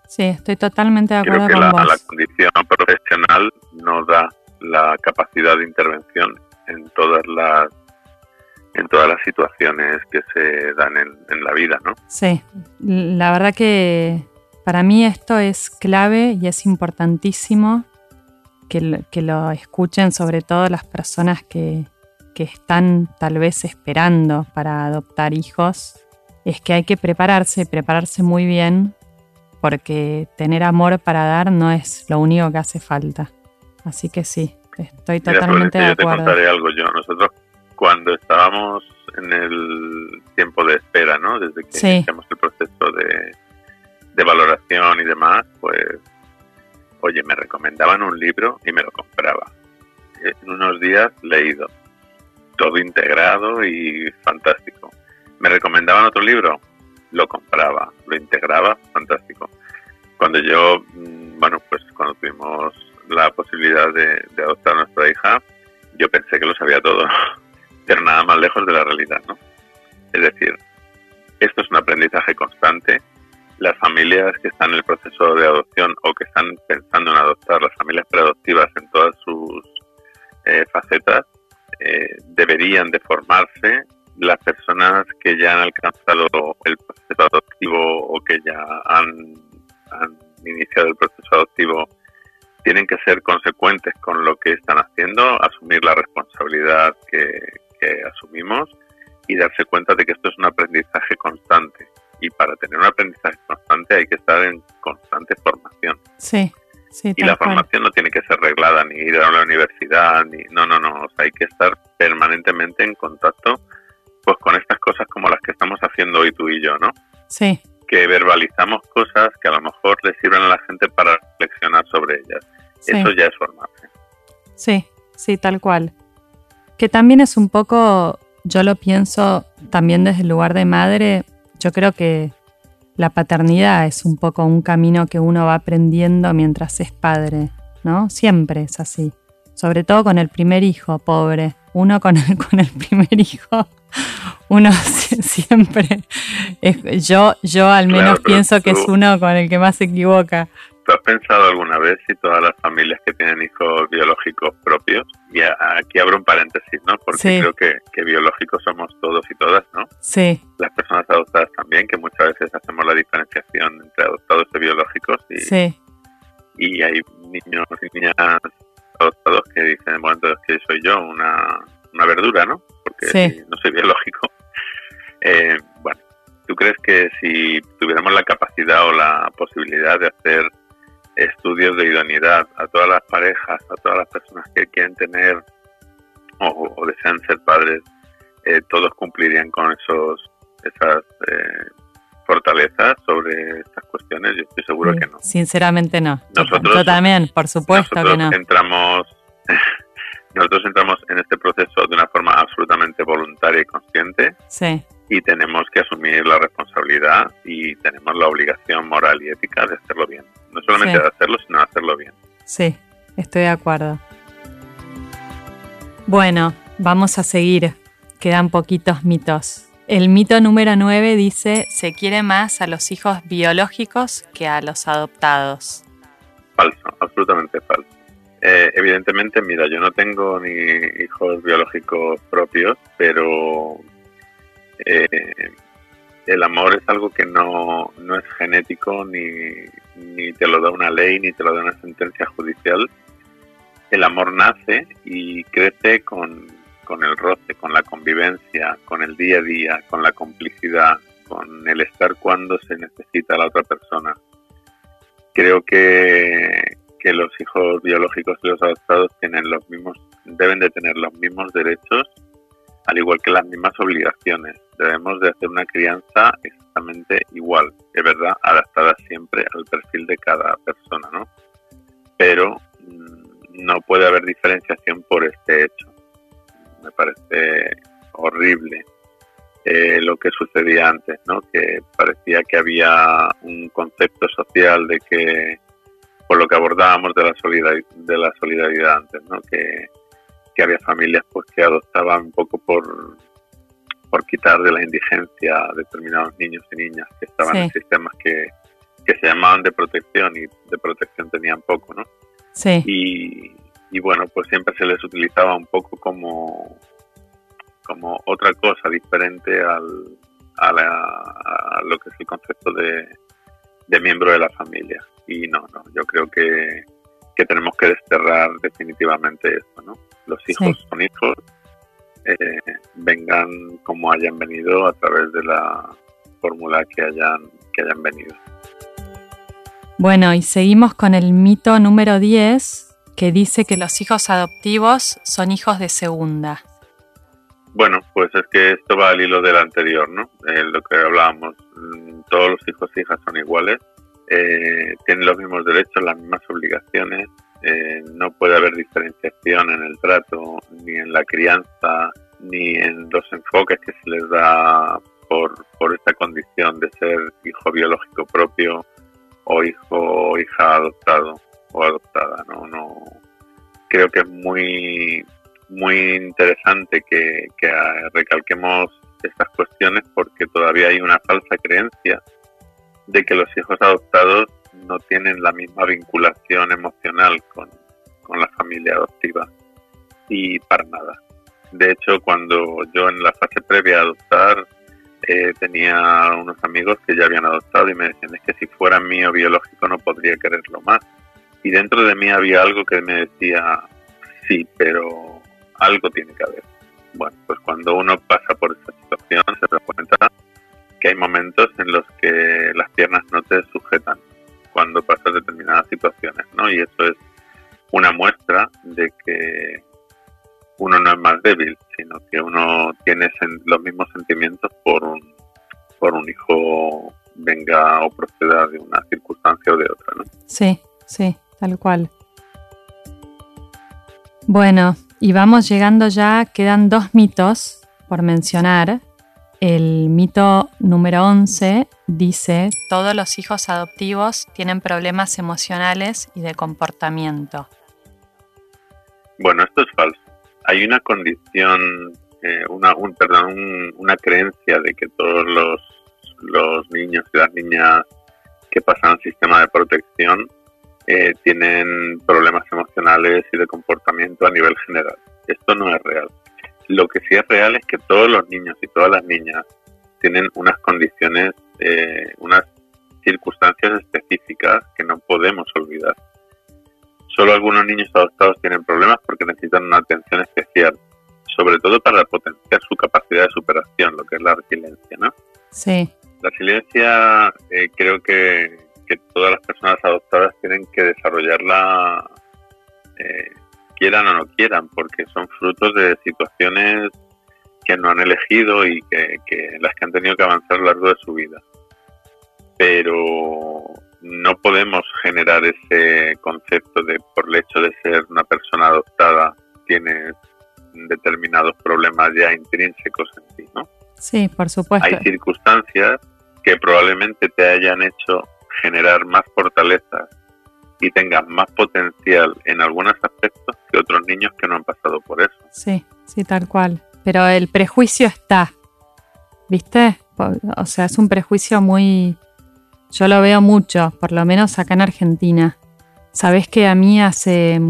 Sí, estoy totalmente de acuerdo Creo que la, la condición profesional no da la capacidad de intervención en todas las en todas las situaciones que se dan en, la vida, ¿no? Sí, la verdad que para mí esto es clave y es importantísimo que, que lo escuchen sobre todo las personas que, que están tal vez esperando para adoptar hijos, es que hay que prepararse, prepararse muy bien, porque tener amor para dar no es lo único que hace falta. Así que sí, estoy totalmente de acuerdo. Yo te contaré algo yo. Nosotros cuando estábamos en el tiempo de espera, ¿no? Desde que iniciamos el proceso de, de valoración y demás, pues, oye, me recomendaban un libro y me lo compraba. En unos días leído, todo integrado y fantástico. Me recomendaban otro libro, lo compraba, lo integraba, fantástico. Cuando yo, mm, bueno, pues cuando tuvimos la posibilidad de, de adoptar a nuestra hija, yo pensé que lo sabía todo. pero nada más lejos de la realidad, ¿no? Es decir, esto es un aprendizaje constante. Las familias que están en el proceso de adopción o que están pensando en adoptar, las familias preadoptivas en todas sus eh, facetas, eh, deberían de formarse. Las personas que ya han alcanzado el proceso adoptivo o que ya han, han iniciado el proceso adoptivo tienen que ser consecuentes con lo que están haciendo, asumir la responsabilidad que, que asumimos y darse cuenta de que esto es un aprendizaje constante. Y para tener un aprendizaje constante hay que estar en constante formación. Sí, sí. Y la formación no tiene que ser reglada, ni ir a la universidad, ni. No, no, no. O sea, hay que estar permanentemente en contacto pues con estas cosas como las que estamos haciendo hoy tú y yo, ¿no? Sí. Que verbalizamos cosas que a lo mejor le sirven a la gente para reflexionar sobre ellas. Eso ya es formarse. Sí, sí, tal cual que también es un poco, yo lo pienso también desde el lugar de madre, yo creo que la paternidad es un poco un camino que uno va aprendiendo mientras es padre, ¿no? Siempre es así. Sobre todo con el primer hijo, pobre. Uno con el, con el primer hijo, uno siempre, yo, yo al menos pienso que es uno con el que más se equivoca. ¿Tú has pensado alguna vez si todas las familias que tienen hijos biológicos propios, y aquí abro un paréntesis, ¿no? Porque creo que, que, biológicos somos todos y todas, ¿no? Sí. Las personas adoptadas también, que muchas veces hacemos la diferenciación entre adoptados y biológicos. Y, sí. y hay niños y niñas adoptados que dicen, bueno, entonces que soy yo, una, una verdura, ¿no? Porque no soy biológico. Eh, bueno, ¿tú crees que si tuviéramos la capacidad o la posibilidad de hacer estudios de idoneidad a todas las parejas, a todas las personas que quieren tener o, desean ser padres, eh, todos cumplirían con esos esas eh, fortalezas sobre estas cuestiones. Yo estoy seguro que no. Sinceramente no. Nosotros, Yo también, por supuesto que no. Entramos, nosotros entramos en este proceso de una forma absolutamente voluntaria y consciente. Sí y tenemos que asumir la responsabilidad y tenemos la obligación moral y ética de hacerlo bien. No solamente de hacerlo, sino de hacerlo bien. Sí, estoy de acuerdo. Bueno, vamos a seguir. Quedan poquitos mitos. El mito número 9 dice, se quiere más a los hijos biológicos que a los adoptados. Falso, absolutamente falso. Eh, evidentemente, mira, yo no tengo ni hijos biológicos propios, pero eh, el amor es algo que no, no es genético ni, ni te lo da una ley, ni te lo da una sentencia judicial. El amor nace y crece con, con el roce, con la convivencia, con el día a día, con la complicidad, con el estar cuando se necesita a la otra persona. Creo que, que los hijos biológicos y los adoptados tienen los mismos, deben de tener los mismos derechos, al igual que las mismas obligaciones. Debemos de hacer una crianza exactamente igual, es verdad, adaptada siempre al perfil de cada persona, ¿no? Pero mm, no puede haber diferenciación por este hecho. Me parece horrible eh, lo que sucedía antes, ¿no? Que parecía que había un concepto social de que por lo que abordábamos de la solidaridad, de la solidaridad antes, ¿no? Que, había familias pues que adoptaban un poco por por quitar de la indigencia a determinados niños y niñas que estaban en sistemas que, que se llamaban de protección y de protección tenían poco, ¿no? Sí. Y, y bueno, pues siempre se les utilizaba un poco como, como otra cosa diferente al, a, a lo que es el concepto de, de miembro de la familia y no, no, yo creo que, tenemos que desterrar definitivamente esto, ¿no? Los hijos son hijos, eh, vengan como hayan venido a través de la fórmula que hayan, que hayan venido. Bueno, y seguimos con el mito número 10, que dice que los hijos adoptivos son hijos de segunda. Bueno, pues es que esto va al hilo del anterior, ¿no? Eh, lo que hablábamos, mm, todos los hijos e hijas son iguales, eh, tienen los mismos derechos, las mismas obligaciones, eh, no puede haber diferenciación en el trato, ni en la crianza, ni en los enfoques que se les da por, por esta condición de ser hijo biológico propio o hijo o hija adoptado o adoptada. No, no creo que es muy muy interesante que, que recalquemos estas cuestiones porque todavía hay una falsa creencia de que los hijos adoptados no tienen la misma vinculación emocional con, la familia adoptiva y para nada. De hecho, cuando yo en la fase previa a adoptar eh, tenía unos amigos que ya habían adoptado y me decían es que si fuera mío biológico no podría quererlo más. Y dentro de mí había algo que me decía sí, pero algo tiene que haber. Bueno, pues cuando uno pasa por esa situación se da cuenta que hay momentos en los que las piernas no te sujetan cuando pasas determinadas situaciones, ¿no? Y eso es una muestra de que uno no es más débil, sino que uno tiene los mismos sentimientos por un, por un hijo venga o proceda de una circunstancia o de otra, ¿no? Sí, sí, tal cual. Bueno, y vamos llegando ya, quedan dos mitos por mencionar. El mito número 11 dice, todos los hijos adoptivos tienen problemas emocionales y de comportamiento. Bueno, esto es falso. Hay una condición, eh, una, perdón, una creencia de que todos los, los niños y las niñas que pasan al sistema de protección eh, tienen problemas emocionales y de comportamiento a nivel general. Esto no es real. Lo que sí es real es que todos los niños y todas las niñas tienen unas condiciones, eh, unas circunstancias específicas que no podemos olvidar. Solo algunos niños adoptados tienen problemas porque necesitan una atención especial, sobre todo para potenciar su capacidad de superación, lo que es la resiliencia, ¿no? Sí. La resiliencia eh, creo que, que, todas las personas adoptadas tienen que desarrollarla eh, quieran o no quieran, porque son frutos de situaciones que no han elegido y que, las que han tenido que avanzar a lo largo de su vida. Pero no podemos generar ese concepto de por el hecho de ser una persona adoptada tienes determinados problemas ya intrínsecos en ti, ¿no? Sí, por supuesto. Hay circunstancias que probablemente te hayan hecho generar más fortaleza y tengas más potencial en algunos aspectos que otros niños que no han pasado por eso. Sí, sí, tal cual. Pero el prejuicio está, ¿viste? O sea, es un prejuicio muy... Yo lo veo mucho, por lo menos acá en Argentina. Sabes que a mí hace,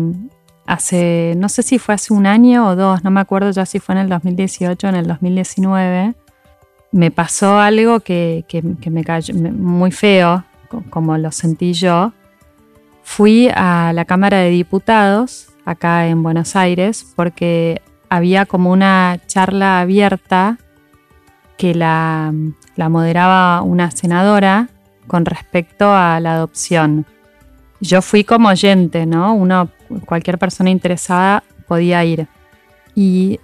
hace, no sé si fue hace un año o dos, no me acuerdo ya si fue en el 2018 o en el 2019, me pasó algo que, que me cayó muy feo, como lo sentí yo, fui a la Cámara de Diputados, acá en Buenos Aires, porque había como una charla abierta que la, la moderaba una senadora con respecto a la adopción. Yo fui como oyente, ¿no? Uno, cualquier persona interesada podía ir. Y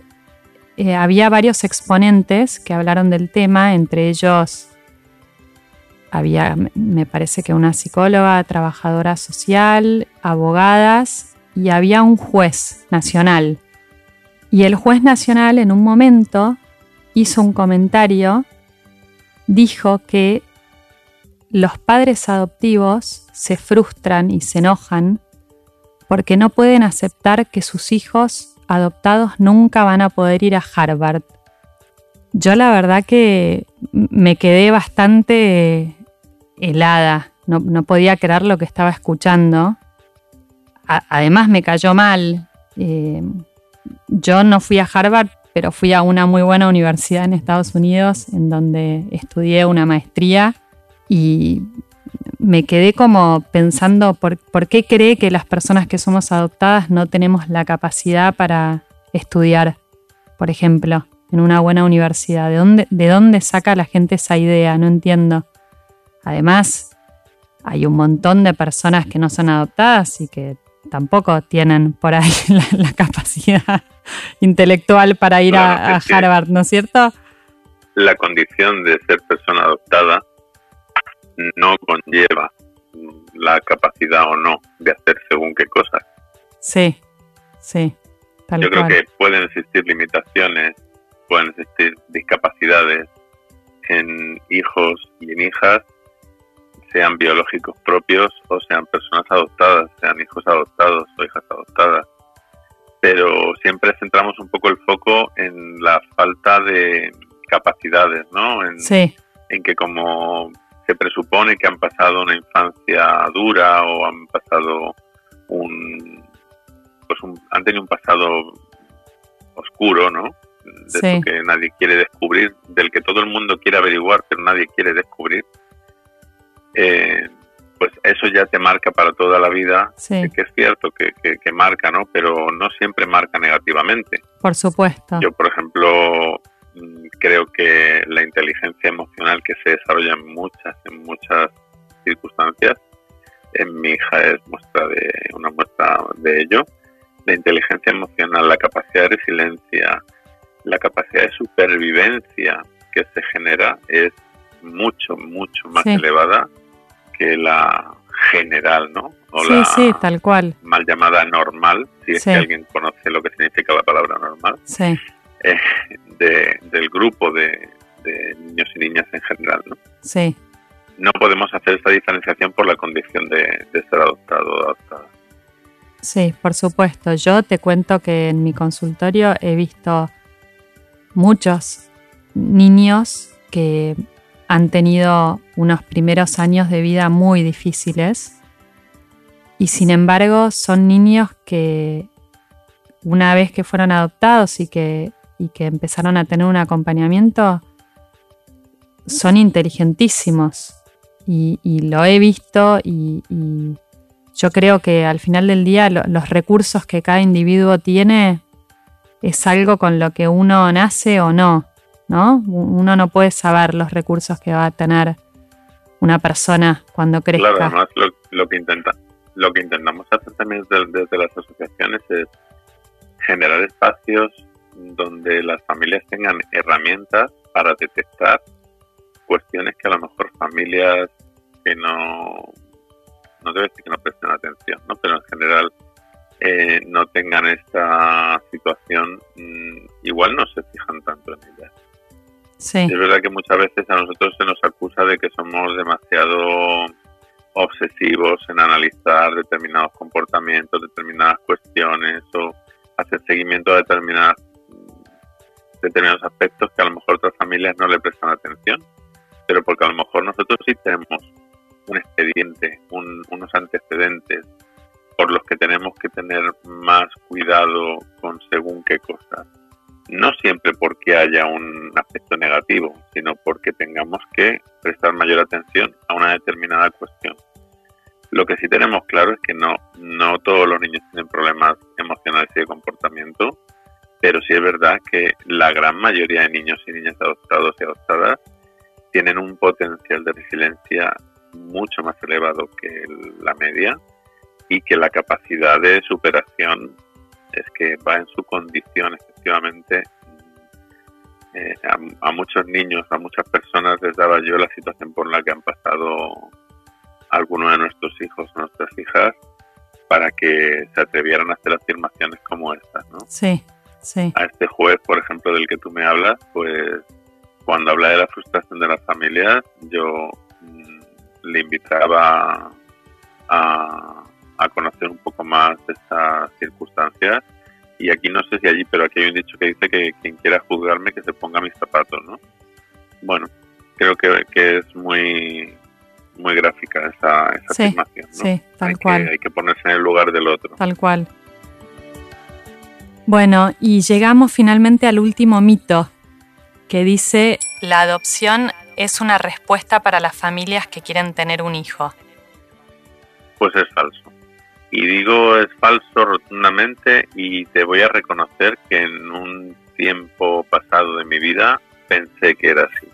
eh, había varios exponentes que hablaron del tema, entre ellos había, me parece que una psicóloga, trabajadora social, abogadas y había un juez nacional. Y el juez nacional en un momento hizo un comentario, dijo que los padres adoptivos se frustran y se enojan porque no pueden aceptar que sus hijos adoptados nunca van a poder ir a Harvard. Yo la verdad que me quedé bastante helada, no, podía creer lo que estaba escuchando. además me cayó mal. Eh, yo no fui a Harvard, pero fui a una muy buena universidad en Estados Unidos en donde estudié una maestría y me quedé como pensando por, qué cree que las personas que somos adoptadas no tenemos la capacidad para estudiar, por ejemplo, en una buena universidad. ¿De dónde, de dónde saca la gente esa idea? No entiendo. Además, hay un montón de personas que no son adoptadas y que tampoco tienen por ahí la, capacidad intelectual para ir a Harvard, ¿no es cierto? La condición de ser persona adoptada no conlleva la capacidad o no de hacer según qué cosas. Sí, sí. Yo creo que pueden existir limitaciones, pueden existir discapacidades en hijos y en hijas, sean biológicos propios o sean personas adoptadas, sean hijos adoptados o hijas adoptadas. Pero siempre centramos un poco el foco en la falta de capacidades, ¿no? En, sí. en que como se presupone que han pasado una infancia dura o han pasado un, pues han tenido un pasado oscuro, ¿no? De que nadie quiere descubrir, del que todo el mundo quiere averiguar, pero nadie quiere descubrir. Eh, pues eso ya te marca para toda la vida, que es cierto que, que, marca, ¿no? Pero no siempre marca negativamente. Por supuesto. Yo, por ejemplo, Mm, creo que la inteligencia emocional que se desarrolla en muchas, en muchas circunstancias, en mi hija es muestra de una muestra de ello. La inteligencia emocional, la capacidad de resiliencia, la capacidad de supervivencia que se genera es mucho, mucho más elevada que la general, ¿no? O sí, sí, tal cual. Mal llamada normal, si es que alguien conoce lo que significa la palabra normal. Sí. Eh, de, del grupo de, niños y niñas en general. ¿no? Sí. No podemos hacer esta diferenciación por la condición de, ser adoptado o adoptada. Sí, por supuesto. Yo te cuento que en mi consultorio he visto muchos niños que han tenido unos primeros años de vida muy difíciles. Y sin embargo son niños que una vez que fueron adoptados y que y que empezaron a tener un acompañamiento son inteligentísimos. Y, lo he visto y, yo creo que al final del día los recursos que cada individuo tiene es algo con lo que uno nace o no, ¿no? Uno no puede saber los recursos que va a tener una persona cuando crezca. Claro, además lo, que intenta, lo que intentamos hacer también desde las asociaciones es generar espacios donde las familias tengan herramientas para detectar cuestiones que a lo mejor familias que no, no debe decir que no presten atención, ¿no? pero en general eh, no tengan esta situación, mm, igual no se fijan tanto en ellas. Es verdad que muchas veces a nosotros se nos acusa de que somos demasiado obsesivos en analizar determinados comportamientos, determinadas cuestiones o hacer seguimiento a determinadas determinados aspectos que a lo mejor otras familias no le prestan atención, pero porque a lo mejor nosotros sí tenemos un expediente, unos antecedentes por los que tenemos que tener más cuidado con según qué cosas. No siempre porque haya un aspecto negativo, sino porque tengamos que prestar mayor atención a una determinada cuestión. Lo que sí tenemos claro es que no, no todos los niños tienen problemas emocionales y de comportamiento, pero sí es verdad que la gran mayoría de niños y niñas adoptados y adoptadas tienen un potencial de resiliencia mucho más elevado que la media y que la capacidad de superación es que va en su condición efectivamente eh, a, muchos niños, a muchas personas les daba yo la situación por la que han pasado algunos de nuestros hijos, nuestras hijas, para que se atrevieran a hacer afirmaciones como estas, ¿no? Sí, sí. A este juez, por ejemplo, del que tú me hablas, pues cuando habla de la frustración de las familias, yo mm, le invitaba a, a conocer un poco más de estas circunstancias. Y aquí no sé si allí, pero aquí hay un dicho que dice que quien quiera juzgarme que se ponga mis zapatos, ¿no? Bueno, creo que, que es muy muy gráfica esa, esa afirmación, ¿no? Sí, tal hay cual. Que, hay que ponerse en el lugar del otro. Tal cual. Bueno, y llegamos finalmente al último mito, que dice, la adopción es una respuesta para las familias que quieren tener un hijo. Pues es falso. Y digo es falso rotundamente y te voy a reconocer que en un tiempo pasado de mi vida pensé que era así.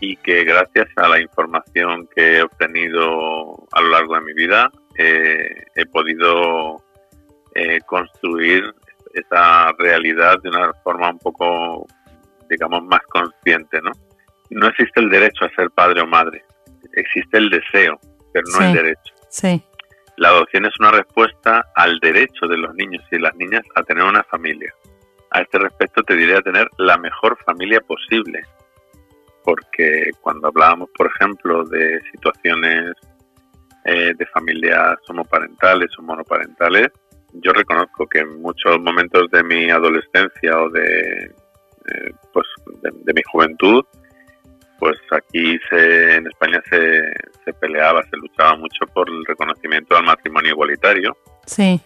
Y que gracias a la información que he obtenido a lo largo de mi vida eh, he podido eh, construir esa realidad de una forma un poco, digamos, más consciente, ¿no? No existe el derecho a ser padre o madre, existe el deseo, pero no el derecho. Sí. La adopción es una respuesta al derecho de los niños y las niñas a tener una familia. A este respecto te diré a tener la mejor familia posible, porque cuando hablábamos, por ejemplo, de situaciones eh, de familias homoparentales o monoparentales, yo reconozco que en muchos momentos de mi adolescencia o de, eh, pues, de mi juventud, pues aquí se, en España se, se, peleaba, se luchaba mucho por el reconocimiento al matrimonio igualitario. Sí.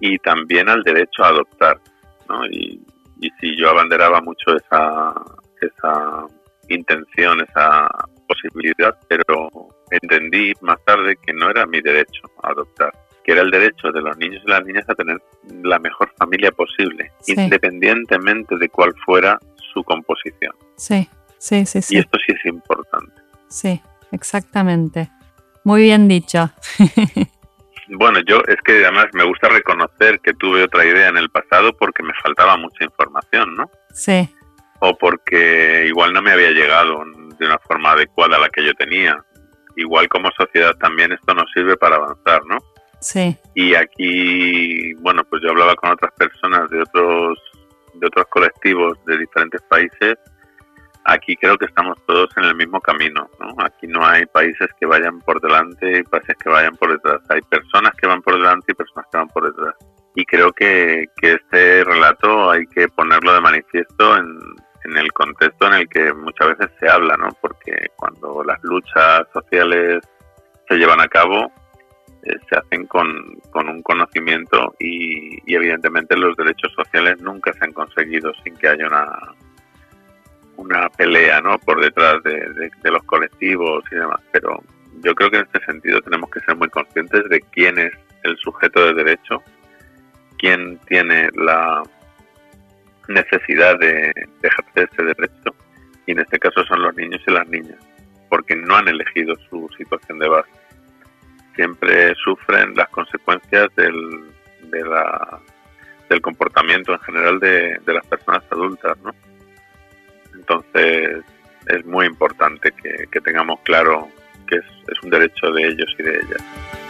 Y también al derecho a adoptar, ¿no? Y, y si yo abanderaba mucho esa, esa intención, esa posibilidad, pero entendí más tarde que no era mi derecho a adoptar, que era el derecho de los niños y las niñas a tener la mejor familia posible, Sí. independientemente de cuál fuera su composición. Sí, sí, sí, sí. Y esto sí es importante. Sí, exactamente. Muy bien dicho. Bueno, yo es que además me gusta reconocer que tuve otra idea en el pasado porque me faltaba mucha información, ¿no? Sí, O porque igual no me había llegado de una forma adecuada a la que yo tenía. Igual como sociedad también esto nos sirve para avanzar, ¿no? sí, Y aquí, bueno, pues yo hablaba con otras personas de otros de otros colectivos de diferentes países. Aquí creo que estamos todos en el mismo camino, ¿no? Aquí no hay países que vayan por delante y países que vayan por detrás. Hay personas que van por delante y personas que van por detrás. Y creo que, este relato hay que ponerlo de manifiesto en, en el contexto en el que muchas veces se habla, ¿no? Porque cuando las luchas sociales se llevan a cabo, eh, se hacen con, con un conocimiento y, y, evidentemente los derechos sociales nunca se han conseguido sin que haya una una pelea ¿no? por detrás de, los colectivos y demás pero yo creo que en este sentido tenemos que ser muy conscientes de quién es el sujeto de derecho quién tiene la necesidad de, de ejercer ese derecho y en este caso son los niños y las niñas porque no han elegido su situación de base siempre sufren las consecuencias del, de la, del comportamiento en general de, de, las personas adultas, ¿no? Entonces es muy importante que, tengamos claro que es un derecho de ellos y de ellas.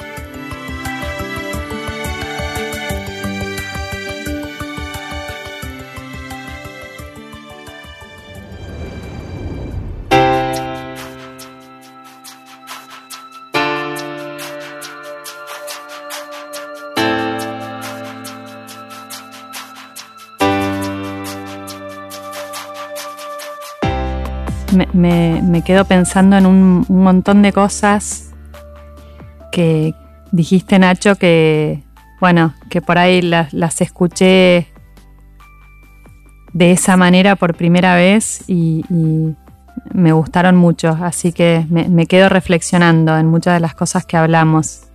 Me, me quedo pensando en un, un, montón de cosas que dijiste, Nacho, que, bueno, que por ahí las, las escuché de esa manera por primera vez y, me gustaron mucho, así que me, quedo reflexionando en muchas de las cosas que hablamos.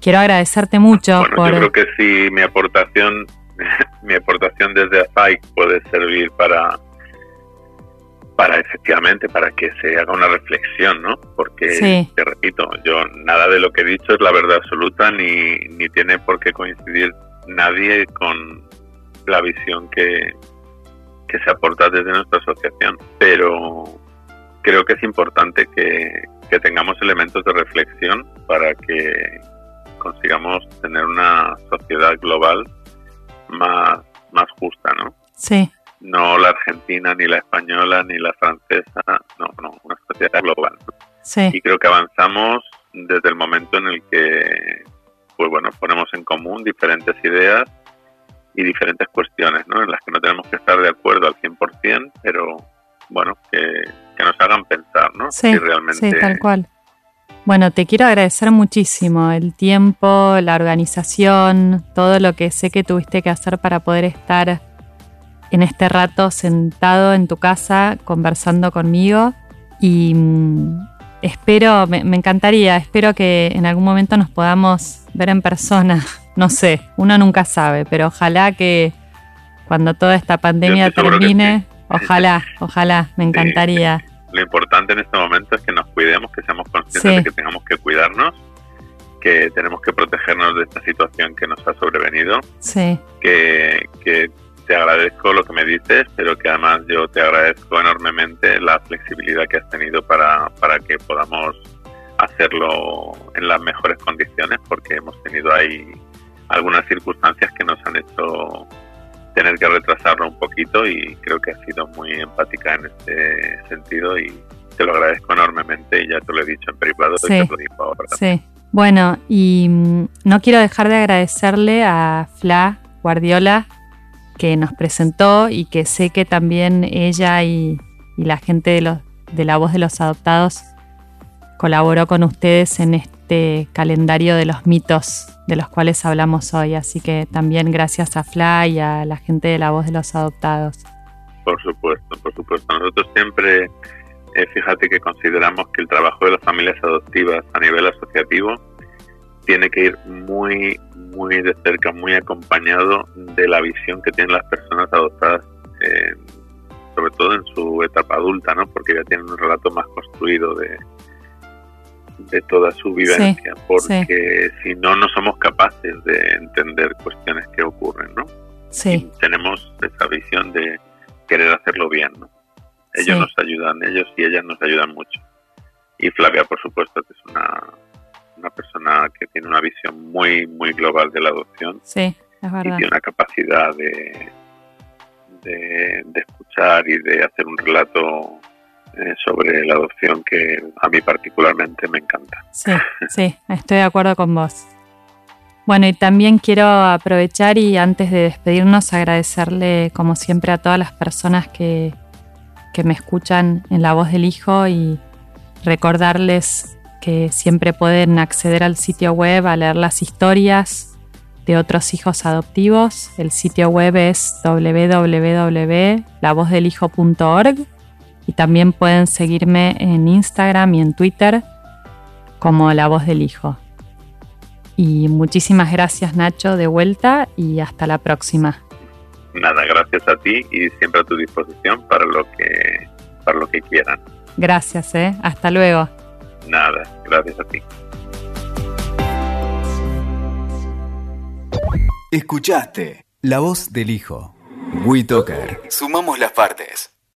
Quiero agradecerte mucho por... Yo creo que sí, mi aportación, mi aportación desde AFAI puede servir para para efectivamente para que se haga una reflexión, ¿no? Porque te repito, yo nada de lo que he dicho es la verdad absoluta ni, ni tiene por qué coincidir nadie con la visión que, que se aporta desde nuestra asociación, pero creo que es importante que, que tengamos elementos de reflexión para que consigamos tener una sociedad global más, más justa, ¿no? Sí no la argentina, ni la española, ni la francesa, no, no, una sociedad global. Sí. Y creo que avanzamos desde el momento en el que, pues bueno, ponemos en común diferentes ideas y diferentes cuestiones, ¿no? En las que no tenemos que estar de acuerdo al 100%, pero bueno, que, nos hagan pensar, ¿no? Sí, realmente... sí, tal cual. Bueno, te quiero agradecer muchísimo el tiempo, la organización, todo lo que sé que tuviste que hacer para poder estar en este rato sentado en tu casa conversando conmigo y mm, espero, me, encantaría, espero que en algún momento nos podamos ver en persona. No sé, uno nunca sabe, pero ojalá que cuando toda esta pandemia termine, ojalá, ojalá, me encantaría. Lo importante en este momento es que nos cuidemos, que seamos conscientes de que tengamos que cuidarnos, que tenemos que protegernos de esta situación que nos ha sobrevenido, sí. que, que te agradezco lo que me dices, pero que además yo te agradezco enormemente la flexibilidad que has tenido para, para que podamos hacerlo en las mejores condiciones, porque hemos tenido ahí algunas circunstancias que nos han hecho tener que retrasarlo un poquito y creo que has sido muy empática en este sentido y te lo agradezco enormemente y ya te lo he dicho en privado y te lo digo ahora. Sí. Bueno, y mm, no quiero dejar de agradecerle a Fla Guardiola que nos presentó y que sé que también ella y, la gente de, los, de la voz de los adoptados colaboró con ustedes en este calendario de los mitos de los cuales hablamos hoy. Así que también gracias a Fly y a la gente de la voz de los adoptados. Por supuesto, por supuesto. Nosotros siempre, eh, fíjate que consideramos que el trabajo de las familias adoptivas a nivel asociativo tiene que ir muy, muy de cerca, muy acompañado de la visión que tienen las personas adoptadas, sobre todo en su etapa adulta, ¿no? Porque ya tienen un relato más construido de, de toda su vivencia, porque si no, no somos capaces de entender cuestiones que ocurren, ¿no? Sí. tenemos esa visión de querer hacerlo bien, ¿no? Ellos nos ayudan, ellos y ellas nos ayudan mucho. Y Flavia, por supuesto, que es una una persona que tiene una visión muy, muy global de la adopción. Sí, es verdad. Y tiene una capacidad de, de, escuchar y de hacer un relato eh, sobre la adopción que a mí particularmente me encanta. Sí, sí, estoy de acuerdo con vos. Bueno, y también quiero aprovechar y antes de despedirnos agradecerle como siempre a todas las personas que, que me escuchan en La Voz del Hijo y recordarles que siempre pueden acceder al sitio web a leer las historias de otros hijos adoptivos. El sitio web es www.lavozdelhijo.org y también pueden seguirme en Instagram y en Twitter como La Voz del Hijo. Y muchísimas gracias Nacho de vuelta y hasta la próxima. Nada, gracias a ti y siempre a tu disposición para lo que para lo que quieran. Gracias, eh. Hasta luego. Nada, gracias a ti. Escuchaste La Voz del Hijo. WeToker. Sumamos las partes.